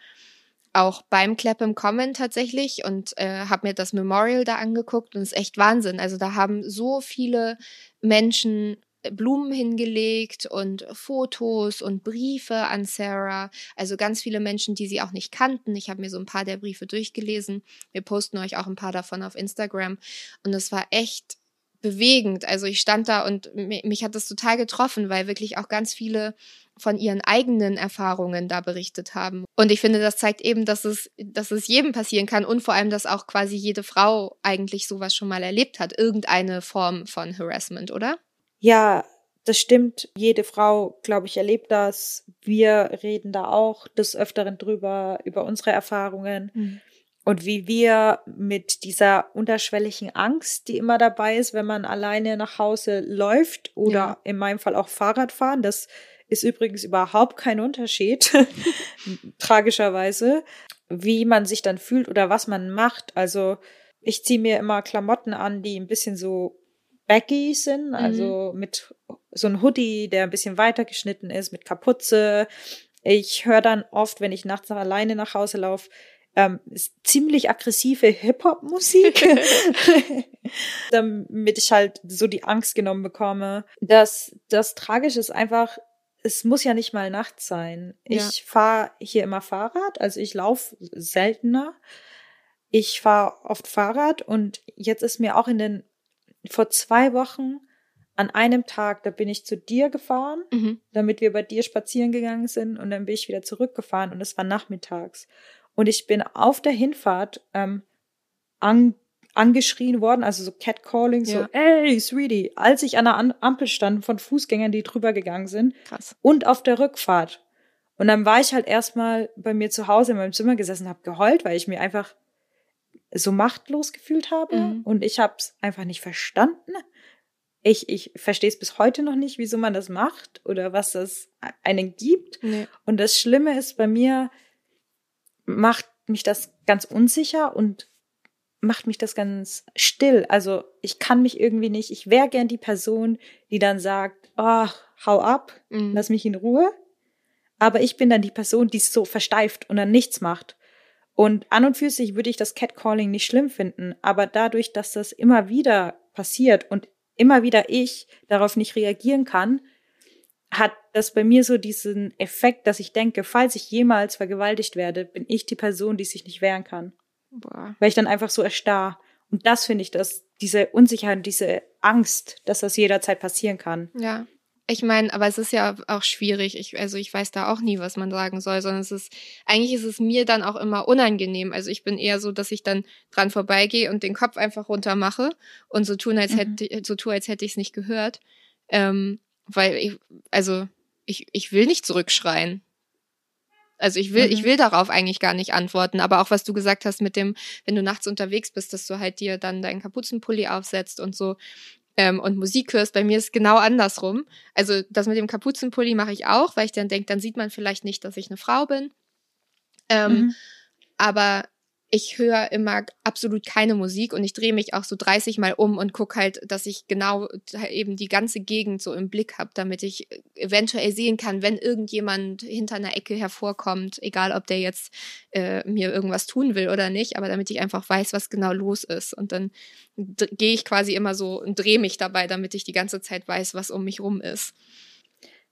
auch beim Clapham Common tatsächlich und äh, habe mir das Memorial da angeguckt und es ist echt Wahnsinn. Also da haben so viele Menschen Blumen hingelegt und Fotos und Briefe an Sarah. Also ganz viele Menschen, die sie auch nicht kannten. Ich habe mir so ein paar der Briefe durchgelesen. Wir posten euch auch ein paar davon auf Instagram. Und es war echt bewegend. Also ich stand da und mich hat das total getroffen, weil wirklich auch ganz viele von ihren eigenen Erfahrungen da berichtet haben. Und ich finde, das zeigt eben, dass es, dass es jedem passieren kann und vor allem, dass auch quasi jede Frau eigentlich sowas schon mal erlebt hat. Irgendeine Form von Harassment, oder? Ja, das stimmt. Jede Frau, glaube ich, erlebt das. Wir reden da auch des Öfteren drüber, über unsere Erfahrungen. Mhm. Und wie wir mit dieser unterschwelligen Angst, die immer dabei ist, wenn man alleine nach Hause läuft oder ja. in meinem Fall auch Fahrrad fahren, das ist übrigens überhaupt kein Unterschied, [LAUGHS] tragischerweise, wie man sich dann fühlt oder was man macht. Also ich ziehe mir immer Klamotten an, die ein bisschen so baggy sind, mhm. also mit so ein Hoodie, der ein bisschen weiter geschnitten ist, mit Kapuze. Ich höre dann oft, wenn ich nachts alleine nach Hause laufe, ähm, ziemlich aggressive Hip-Hop-Musik, [LAUGHS] [LAUGHS] damit ich halt so die Angst genommen bekomme. Das, das Tragische ist einfach, es muss ja nicht mal nachts sein. Ja. Ich fahre hier immer Fahrrad, also ich laufe seltener. Ich fahre oft Fahrrad und jetzt ist mir auch in den vor zwei Wochen an einem Tag, da bin ich zu dir gefahren, mhm. damit wir bei dir spazieren gegangen sind und dann bin ich wieder zurückgefahren und es war nachmittags. Und ich bin auf der Hinfahrt ähm, an, angeschrien worden, also so Catcalling, ja. so, ey, Sweetie, als ich an der Ampel stand von Fußgängern, die drüber gegangen sind. Krass. Und auf der Rückfahrt. Und dann war ich halt erstmal bei mir zu Hause in meinem Zimmer gesessen, habe geheult, weil ich mir einfach so machtlos gefühlt habe mhm. und ich habe es einfach nicht verstanden. Ich, ich verstehe es bis heute noch nicht, wieso man das macht oder was es einen gibt. Nee. Und das Schlimme ist bei mir, macht mich das ganz unsicher und macht mich das ganz still. Also ich kann mich irgendwie nicht, ich wäre gern die Person, die dann sagt, ach, hau ab, mhm. lass mich in Ruhe. Aber ich bin dann die Person, die es so versteift und dann nichts macht. Und an und für sich würde ich das Catcalling nicht schlimm finden, aber dadurch, dass das immer wieder passiert und immer wieder ich darauf nicht reagieren kann, hat das bei mir so diesen Effekt, dass ich denke, falls ich jemals vergewaltigt werde, bin ich die Person, die sich nicht wehren kann. Boah. Weil ich dann einfach so erstarr. Und das finde ich, dass diese Unsicherheit, diese Angst, dass das jederzeit passieren kann. Ja. Ich meine, aber es ist ja auch schwierig. Ich, also ich weiß da auch nie, was man sagen soll, sondern es ist, eigentlich ist es mir dann auch immer unangenehm. Also ich bin eher so, dass ich dann dran vorbeigehe und den Kopf einfach runter mache und so tun, als mhm. hätte, so tue, als hätte ich es nicht gehört. Ähm, weil ich, also ich, ich will nicht zurückschreien. Also ich will, mhm. ich will darauf eigentlich gar nicht antworten. Aber auch was du gesagt hast mit dem, wenn du nachts unterwegs bist, dass du halt dir dann deinen Kapuzenpulli aufsetzt und so ähm, und Musik hörst. Bei mir ist genau andersrum. Also das mit dem Kapuzenpulli mache ich auch, weil ich dann denke, dann sieht man vielleicht nicht, dass ich eine Frau bin. Ähm, mhm. Aber ich höre immer absolut keine Musik und ich drehe mich auch so 30 Mal um und gucke halt, dass ich genau eben die ganze Gegend so im Blick habe, damit ich eventuell sehen kann, wenn irgendjemand hinter einer Ecke hervorkommt, egal ob der jetzt äh, mir irgendwas tun will oder nicht, aber damit ich einfach weiß, was genau los ist. Und dann gehe ich quasi immer so und drehe mich dabei, damit ich die ganze Zeit weiß, was um mich rum ist.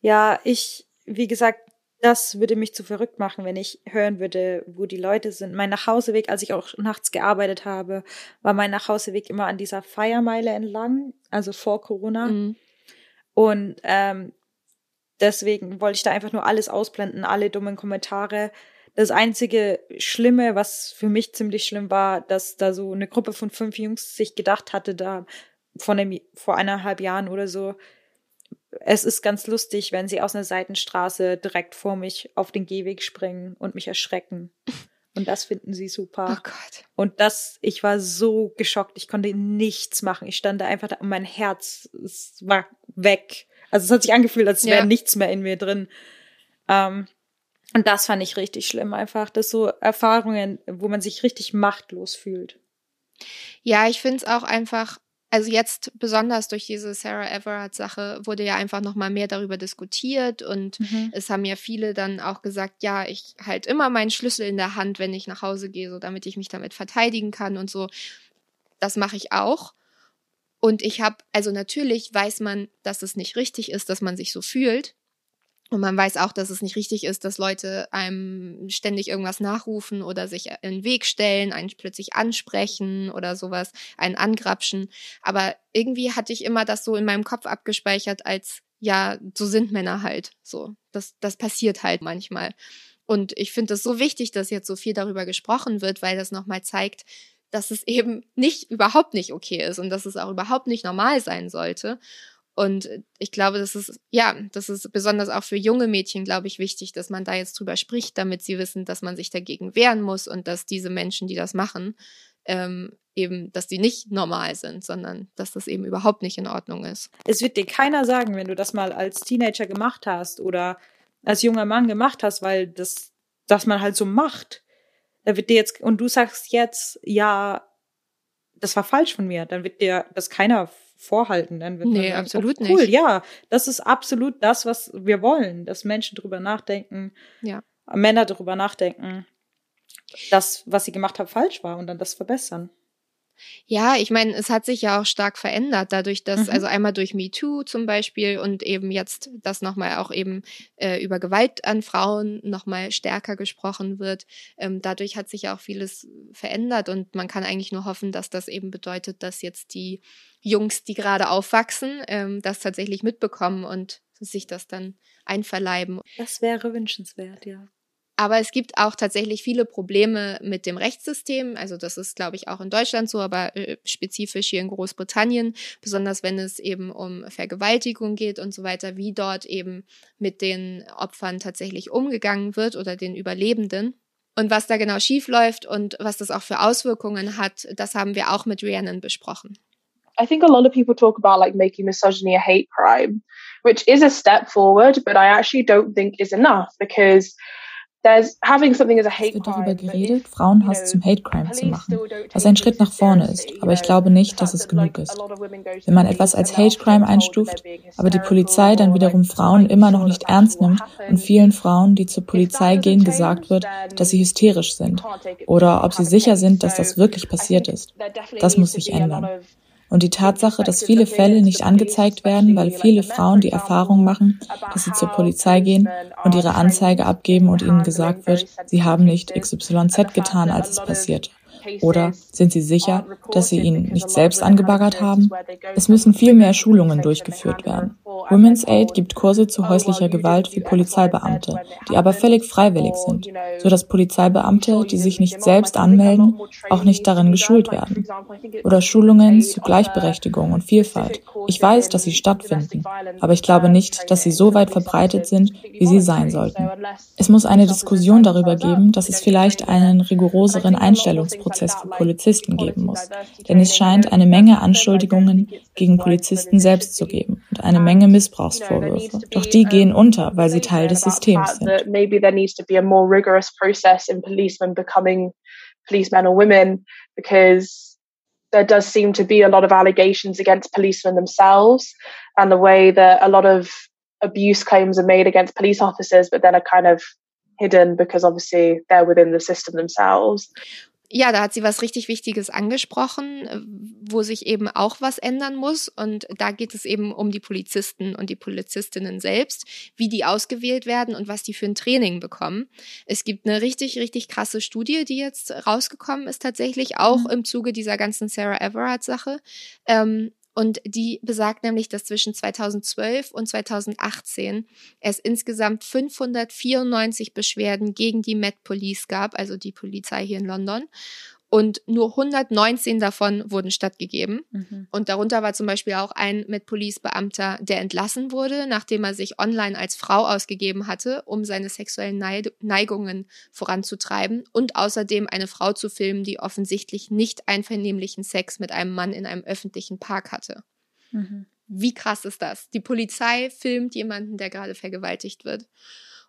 Ja, ich, wie gesagt, das würde mich zu verrückt machen, wenn ich hören würde, wo die Leute sind. Mein Nachhauseweg, als ich auch nachts gearbeitet habe, war mein Nachhauseweg immer an dieser Feiermeile entlang, also vor Corona. Mhm. Und ähm, deswegen wollte ich da einfach nur alles ausblenden, alle dummen Kommentare. Das einzige Schlimme, was für mich ziemlich schlimm war, dass da so eine Gruppe von fünf Jungs sich gedacht hatte, da vor, einem, vor eineinhalb Jahren oder so, es ist ganz lustig, wenn sie aus einer Seitenstraße direkt vor mich auf den Gehweg springen und mich erschrecken. Und das finden sie super. Oh Gott. Und das, ich war so geschockt. Ich konnte nichts machen. Ich stand da einfach da und mein Herz war weg. Also es hat sich angefühlt, als wäre ja. nichts mehr in mir drin. Ähm, und das fand ich richtig schlimm einfach. Das so Erfahrungen, wo man sich richtig machtlos fühlt. Ja, ich finde es auch einfach also jetzt besonders durch diese Sarah Everard Sache wurde ja einfach noch mal mehr darüber diskutiert und mhm. es haben ja viele dann auch gesagt, ja, ich halt immer meinen Schlüssel in der Hand, wenn ich nach Hause gehe, so damit ich mich damit verteidigen kann und so. Das mache ich auch. Und ich habe, also natürlich weiß man, dass es nicht richtig ist, dass man sich so fühlt. Und man weiß auch, dass es nicht richtig ist, dass Leute einem ständig irgendwas nachrufen oder sich in den Weg stellen, einen plötzlich ansprechen oder sowas, einen angrapschen. Aber irgendwie hatte ich immer das so in meinem Kopf abgespeichert als, ja, so sind Männer halt. So, das, das passiert halt manchmal. Und ich finde es so wichtig, dass jetzt so viel darüber gesprochen wird, weil das nochmal zeigt, dass es eben nicht, überhaupt nicht okay ist und dass es auch überhaupt nicht normal sein sollte. Und ich glaube, das ist, ja, das ist besonders auch für junge Mädchen, glaube ich, wichtig, dass man da jetzt drüber spricht, damit sie wissen, dass man sich dagegen wehren muss und dass diese Menschen, die das machen, ähm, eben, dass die nicht normal sind, sondern dass das eben überhaupt nicht in Ordnung ist. Es wird dir keiner sagen, wenn du das mal als Teenager gemacht hast oder als junger Mann gemacht hast, weil das, das man halt so macht. Da wird dir jetzt, und du sagst jetzt, ja, das war falsch von mir, dann wird dir das keiner vorhalten. Dann wird nee, sagen, absolut oh, cool, nicht. ja, das ist absolut das, was wir wollen, dass Menschen drüber nachdenken, ja. Männer drüber nachdenken. das, was sie gemacht hat, falsch war und dann das verbessern. Ja, ich meine, es hat sich ja auch stark verändert, dadurch, dass, mhm. also einmal durch MeToo zum Beispiel und eben jetzt, dass nochmal auch eben äh, über Gewalt an Frauen nochmal stärker gesprochen wird. Ähm, dadurch hat sich ja auch vieles verändert und man kann eigentlich nur hoffen, dass das eben bedeutet, dass jetzt die Jungs, die gerade aufwachsen, ähm, das tatsächlich mitbekommen und sich das dann einverleiben. Das wäre wünschenswert, ja. Aber es gibt auch tatsächlich viele Probleme mit dem Rechtssystem. Also das ist, glaube ich, auch in Deutschland so, aber äh, spezifisch hier in Großbritannien, besonders wenn es eben um Vergewaltigung geht und so weiter, wie dort eben mit den Opfern tatsächlich umgegangen wird oder den Überlebenden. Und was da genau schiefläuft und was das auch für Auswirkungen hat, das haben wir auch mit Rhiannon besprochen. I think a lot of people talk about like making misogyny a hate crime, which is a step forward, but I actually don't think is enough because es wird darüber geredet, Frauenhass zum Hate Crime zu machen, was ein Schritt nach vorne ist, aber ich glaube nicht, dass es genug ist. Wenn man etwas als Hate Crime einstuft, aber die Polizei dann wiederum Frauen immer noch nicht ernst nimmt und vielen Frauen, die zur Polizei gehen, gesagt wird, dass sie hysterisch sind oder ob sie sicher sind, dass das wirklich passiert ist. Das muss sich ändern. Und die Tatsache, dass viele Fälle nicht angezeigt werden, weil viele Frauen die Erfahrung machen, dass sie zur Polizei gehen und ihre Anzeige abgeben und ihnen gesagt wird, sie haben nicht XYZ getan, als es passierte. Oder sind Sie sicher, dass Sie ihn nicht selbst angebaggert haben? Es müssen viel mehr Schulungen durchgeführt werden. Women's Aid gibt Kurse zu häuslicher Gewalt für Polizeibeamte, die aber völlig freiwillig sind, so dass Polizeibeamte, die sich nicht selbst anmelden, auch nicht darin geschult werden. Oder Schulungen zu Gleichberechtigung und Vielfalt. Ich weiß, dass sie stattfinden, aber ich glaube nicht, dass sie so weit verbreitet sind, wie sie sein sollten. Es muss eine Diskussion darüber geben, dass es vielleicht einen rigoroseren Einstellungsprozess Prozess für Polizisten geben muss. Denn es scheint eine Menge Anschuldigungen gegen Polizisten selbst zu geben und eine Menge Missbrauchsvorwürfe. Doch die gehen unter, weil sie Teil des Systems sind. there does seem to be a lot of allegations against policemen themselves and the way that a lot of abuse claims are made against police officers but then are kind of hidden because obviously they're within the system themselves. Ja, da hat sie was richtig Wichtiges angesprochen, äh, wo sich eben auch was ändern muss. Und da geht es eben um die Polizisten und die Polizistinnen selbst, wie die ausgewählt werden und was die für ein Training bekommen. Es gibt eine richtig, richtig krasse Studie, die jetzt rausgekommen ist, tatsächlich auch mhm. im Zuge dieser ganzen Sarah Everard-Sache. Ähm, und die besagt nämlich, dass zwischen 2012 und 2018 es insgesamt 594 Beschwerden gegen die Met Police gab, also die Polizei hier in London und nur 119 davon wurden stattgegeben. Mhm. Und darunter war zum Beispiel auch ein mit Police-Beamter, der entlassen wurde, nachdem er sich online als Frau ausgegeben hatte, um seine sexuellen Neigungen voranzutreiben und außerdem eine Frau zu filmen, die offensichtlich nicht einvernehmlichen Sex mit einem Mann in einem öffentlichen Park hatte. Mhm. Wie krass ist das? Die Polizei filmt jemanden, der gerade vergewaltigt wird.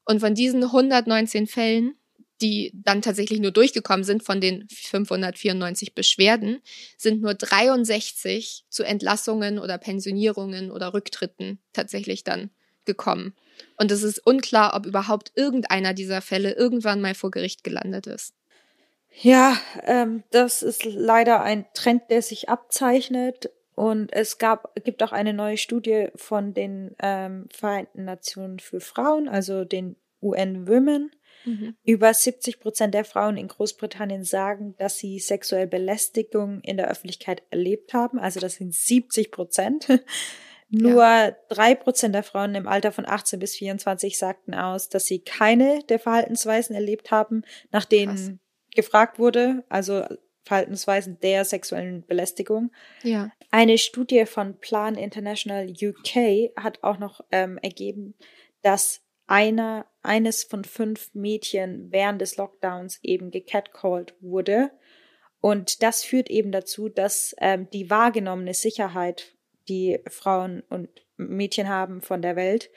Und von diesen 119 Fällen die dann tatsächlich nur durchgekommen sind von den 594 Beschwerden, sind nur 63 zu Entlassungen oder Pensionierungen oder Rücktritten tatsächlich dann gekommen. Und es ist unklar, ob überhaupt irgendeiner dieser Fälle irgendwann mal vor Gericht gelandet ist. Ja, ähm, das ist leider ein Trend, der sich abzeichnet. Und es gab, gibt auch eine neue Studie von den ähm, Vereinten Nationen für Frauen, also den UN Women, Mhm. Über 70 Prozent der Frauen in Großbritannien sagen, dass sie sexuelle Belästigung in der Öffentlichkeit erlebt haben. Also das sind 70 Prozent. Nur drei Prozent der Frauen im Alter von 18 bis 24 sagten aus, dass sie keine der Verhaltensweisen erlebt haben, nach denen Krass. gefragt wurde. Also Verhaltensweisen der sexuellen Belästigung. Ja. Eine Studie von Plan International UK hat auch noch ähm, ergeben, dass einer, eines von fünf Mädchen während des Lockdowns eben gecatcalled wurde. Und das führt eben dazu, dass ähm, die wahrgenommene Sicherheit, die Frauen und Mädchen haben von der Welt,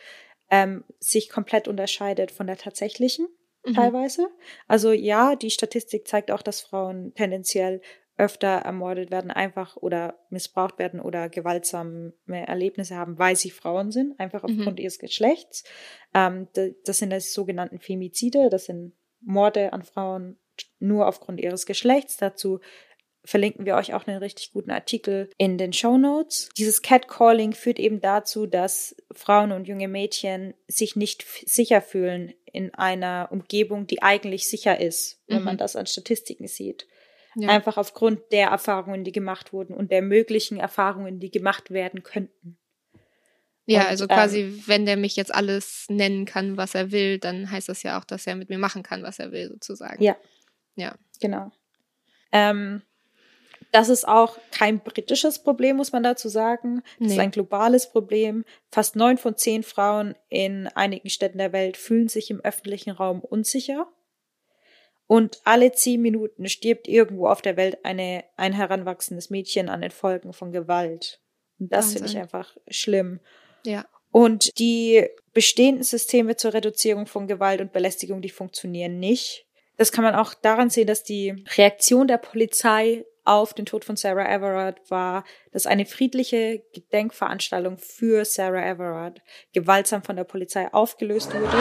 ähm, sich komplett unterscheidet von der tatsächlichen mhm. teilweise. Also ja, die Statistik zeigt auch, dass Frauen tendenziell öfter ermordet werden, einfach oder missbraucht werden oder gewaltsame Erlebnisse haben, weil sie Frauen sind, einfach mhm. aufgrund mhm. ihres Geschlechts. Ähm, das sind die sogenannten Femizide, das sind Morde an Frauen nur aufgrund ihres Geschlechts. Dazu verlinken wir euch auch einen richtig guten Artikel in den Show Notes. Dieses Catcalling führt eben dazu, dass Frauen und junge Mädchen sich nicht sicher fühlen in einer Umgebung, die eigentlich sicher ist, wenn mhm. man das an Statistiken sieht. Ja. Einfach aufgrund der Erfahrungen, die gemacht wurden und der möglichen Erfahrungen, die gemacht werden könnten. Ja, und, also quasi, ähm, wenn der mich jetzt alles nennen kann, was er will, dann heißt das ja auch, dass er mit mir machen kann, was er will, sozusagen. Ja. Ja. Genau. Ähm, das ist auch kein britisches Problem, muss man dazu sagen. Das nee. ist ein globales Problem. Fast neun von zehn Frauen in einigen Städten der Welt fühlen sich im öffentlichen Raum unsicher. Und alle zehn Minuten stirbt irgendwo auf der Welt eine, ein heranwachsendes Mädchen an den Folgen von Gewalt. Und das finde ich einfach schlimm. Ja. Und die bestehenden Systeme zur Reduzierung von Gewalt und Belästigung, die funktionieren nicht. Das kann man auch daran sehen, dass die Reaktion der Polizei auf den Tod von Sarah Everard war, dass eine friedliche Gedenkveranstaltung für Sarah Everard gewaltsam von der Polizei aufgelöst wurde.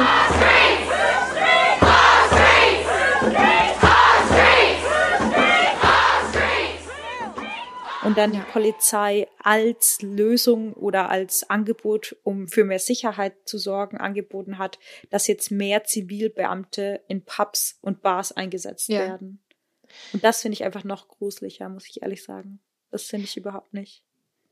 Und dann die Polizei als Lösung oder als Angebot, um für mehr Sicherheit zu sorgen, angeboten hat, dass jetzt mehr Zivilbeamte in Pubs und Bars eingesetzt ja. werden. Und das finde ich einfach noch gruseliger, muss ich ehrlich sagen. Das finde ich überhaupt nicht.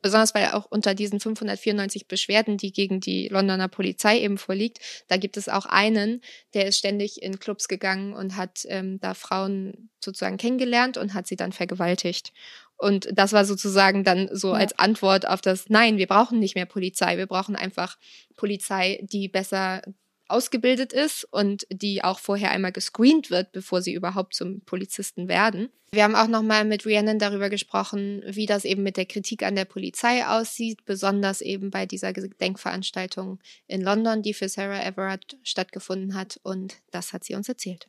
Besonders weil auch unter diesen 594 Beschwerden, die gegen die Londoner Polizei eben vorliegt, da gibt es auch einen, der ist ständig in Clubs gegangen und hat ähm, da Frauen sozusagen kennengelernt und hat sie dann vergewaltigt. Und das war sozusagen dann so ja. als Antwort auf das, nein, wir brauchen nicht mehr Polizei, wir brauchen einfach Polizei, die besser ausgebildet ist und die auch vorher einmal gescreent wird, bevor sie überhaupt zum Polizisten werden. Wir haben auch nochmal mit Rhiannon darüber gesprochen, wie das eben mit der Kritik an der Polizei aussieht, besonders eben bei dieser Gedenkveranstaltung in London, die für Sarah Everard stattgefunden hat. Und das hat sie uns erzählt.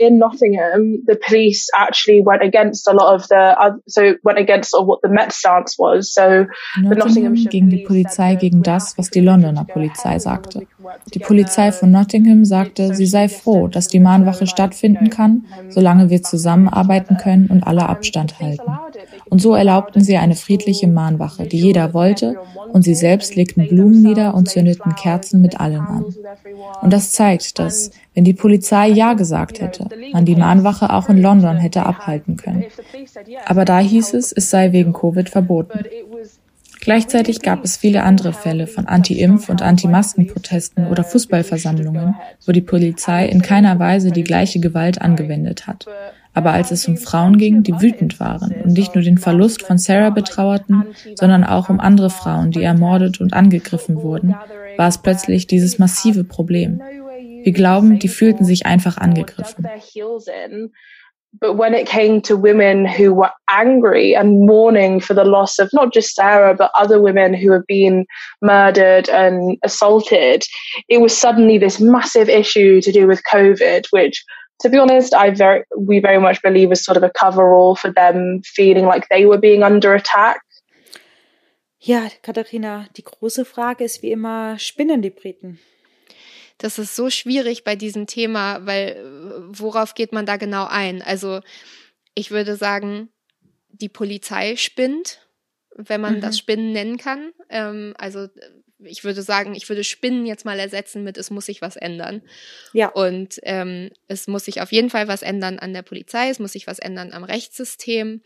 In Nottingham, the police actually went against a lot of the, uh, so went against what the Met stance was. So in Nottingham ging die Polizei gegen das, was die Londoner Polizei sagte. Die Polizei von Nottingham sagte, sie sei froh, dass die Mahnwache stattfinden kann, solange wir zusammenarbeiten können und alle Abstand halten. Und so erlaubten sie eine friedliche Mahnwache, die jeder wollte, und sie selbst legten Blumen nieder und zündeten Kerzen mit allen an. Und das zeigt, dass, wenn die Polizei Ja gesagt hätte, man die Mahnwache auch in London hätte abhalten können. Aber da hieß es, es sei wegen Covid verboten. Gleichzeitig gab es viele andere Fälle von Anti-Impf- und Anti-Masken-Protesten oder Fußballversammlungen, wo die Polizei in keiner Weise die gleiche Gewalt angewendet hat. Aber als es um Frauen ging, die wütend waren und nicht nur den Verlust von Sarah betrauerten, sondern auch um andere Frauen, die ermordet und angegriffen wurden, war es plötzlich dieses massive Problem. Wir glauben, die fühlten sich einfach angegriffen. But when it came to women who were angry and mourning for the loss of not just Sarah, but other women who have been murdered and assaulted, it was suddenly this massive issue to do with COVID, which to be honest, I very we very much believe is sort of a coverall for them feeling like they were being under attack. Ja, Katharina, die große Frage ist wie immer, spinnen die Briten? Das ist so schwierig bei diesem Thema, weil äh, worauf geht man da genau ein? Also ich würde sagen, die Polizei spinnt, wenn man mhm. das Spinnen nennen kann. Ähm, also ich würde sagen, ich würde Spinnen jetzt mal ersetzen mit, es muss sich was ändern. Ja. Und ähm, es muss sich auf jeden Fall was ändern an der Polizei, es muss sich was ändern am Rechtssystem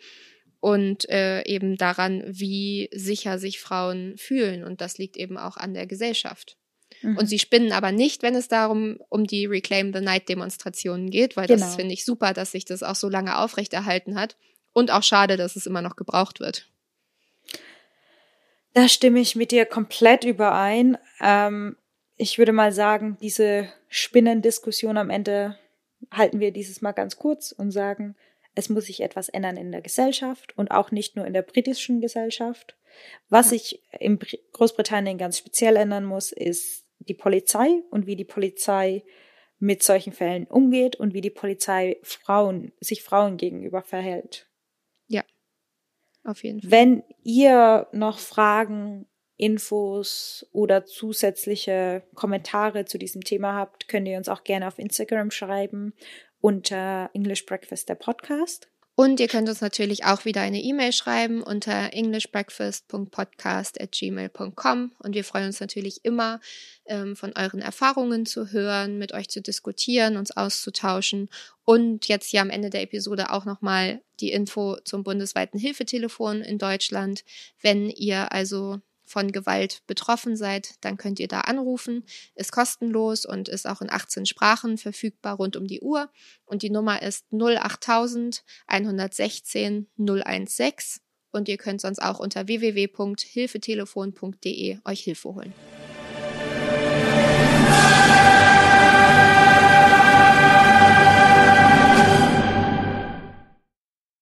und äh, eben daran, wie sicher sich Frauen fühlen. Und das liegt eben auch an der Gesellschaft. Mhm. Und sie spinnen aber nicht, wenn es darum um die Reclaim the Night Demonstrationen geht, weil genau. das finde ich super, dass sich das auch so lange aufrechterhalten hat. Und auch schade, dass es immer noch gebraucht wird. Da stimme ich mit dir komplett überein. Ähm, ich würde mal sagen, diese Spinnendiskussion am Ende halten wir dieses Mal ganz kurz und sagen, es muss sich etwas ändern in der Gesellschaft und auch nicht nur in der britischen Gesellschaft. Was sich in Großbritannien ganz speziell ändern muss, ist die Polizei und wie die Polizei mit solchen Fällen umgeht und wie die Polizei Frauen, sich Frauen gegenüber verhält. Ja, auf jeden Fall. Wenn ihr noch Fragen, Infos oder zusätzliche Kommentare zu diesem Thema habt, könnt ihr uns auch gerne auf Instagram schreiben unter English Breakfast der Podcast. Und ihr könnt uns natürlich auch wieder eine E-Mail schreiben unter englishbreakfast.podcast@gmail.com und wir freuen uns natürlich immer ähm, von euren Erfahrungen zu hören, mit euch zu diskutieren, uns auszutauschen und jetzt hier am Ende der Episode auch nochmal die Info zum bundesweiten Hilfetelefon in Deutschland. Wenn ihr also von Gewalt betroffen seid, dann könnt ihr da anrufen. Ist kostenlos und ist auch in 18 Sprachen verfügbar rund um die Uhr. Und die Nummer ist 08000 116 016. Und ihr könnt sonst auch unter www.hilfetelefon.de euch Hilfe holen.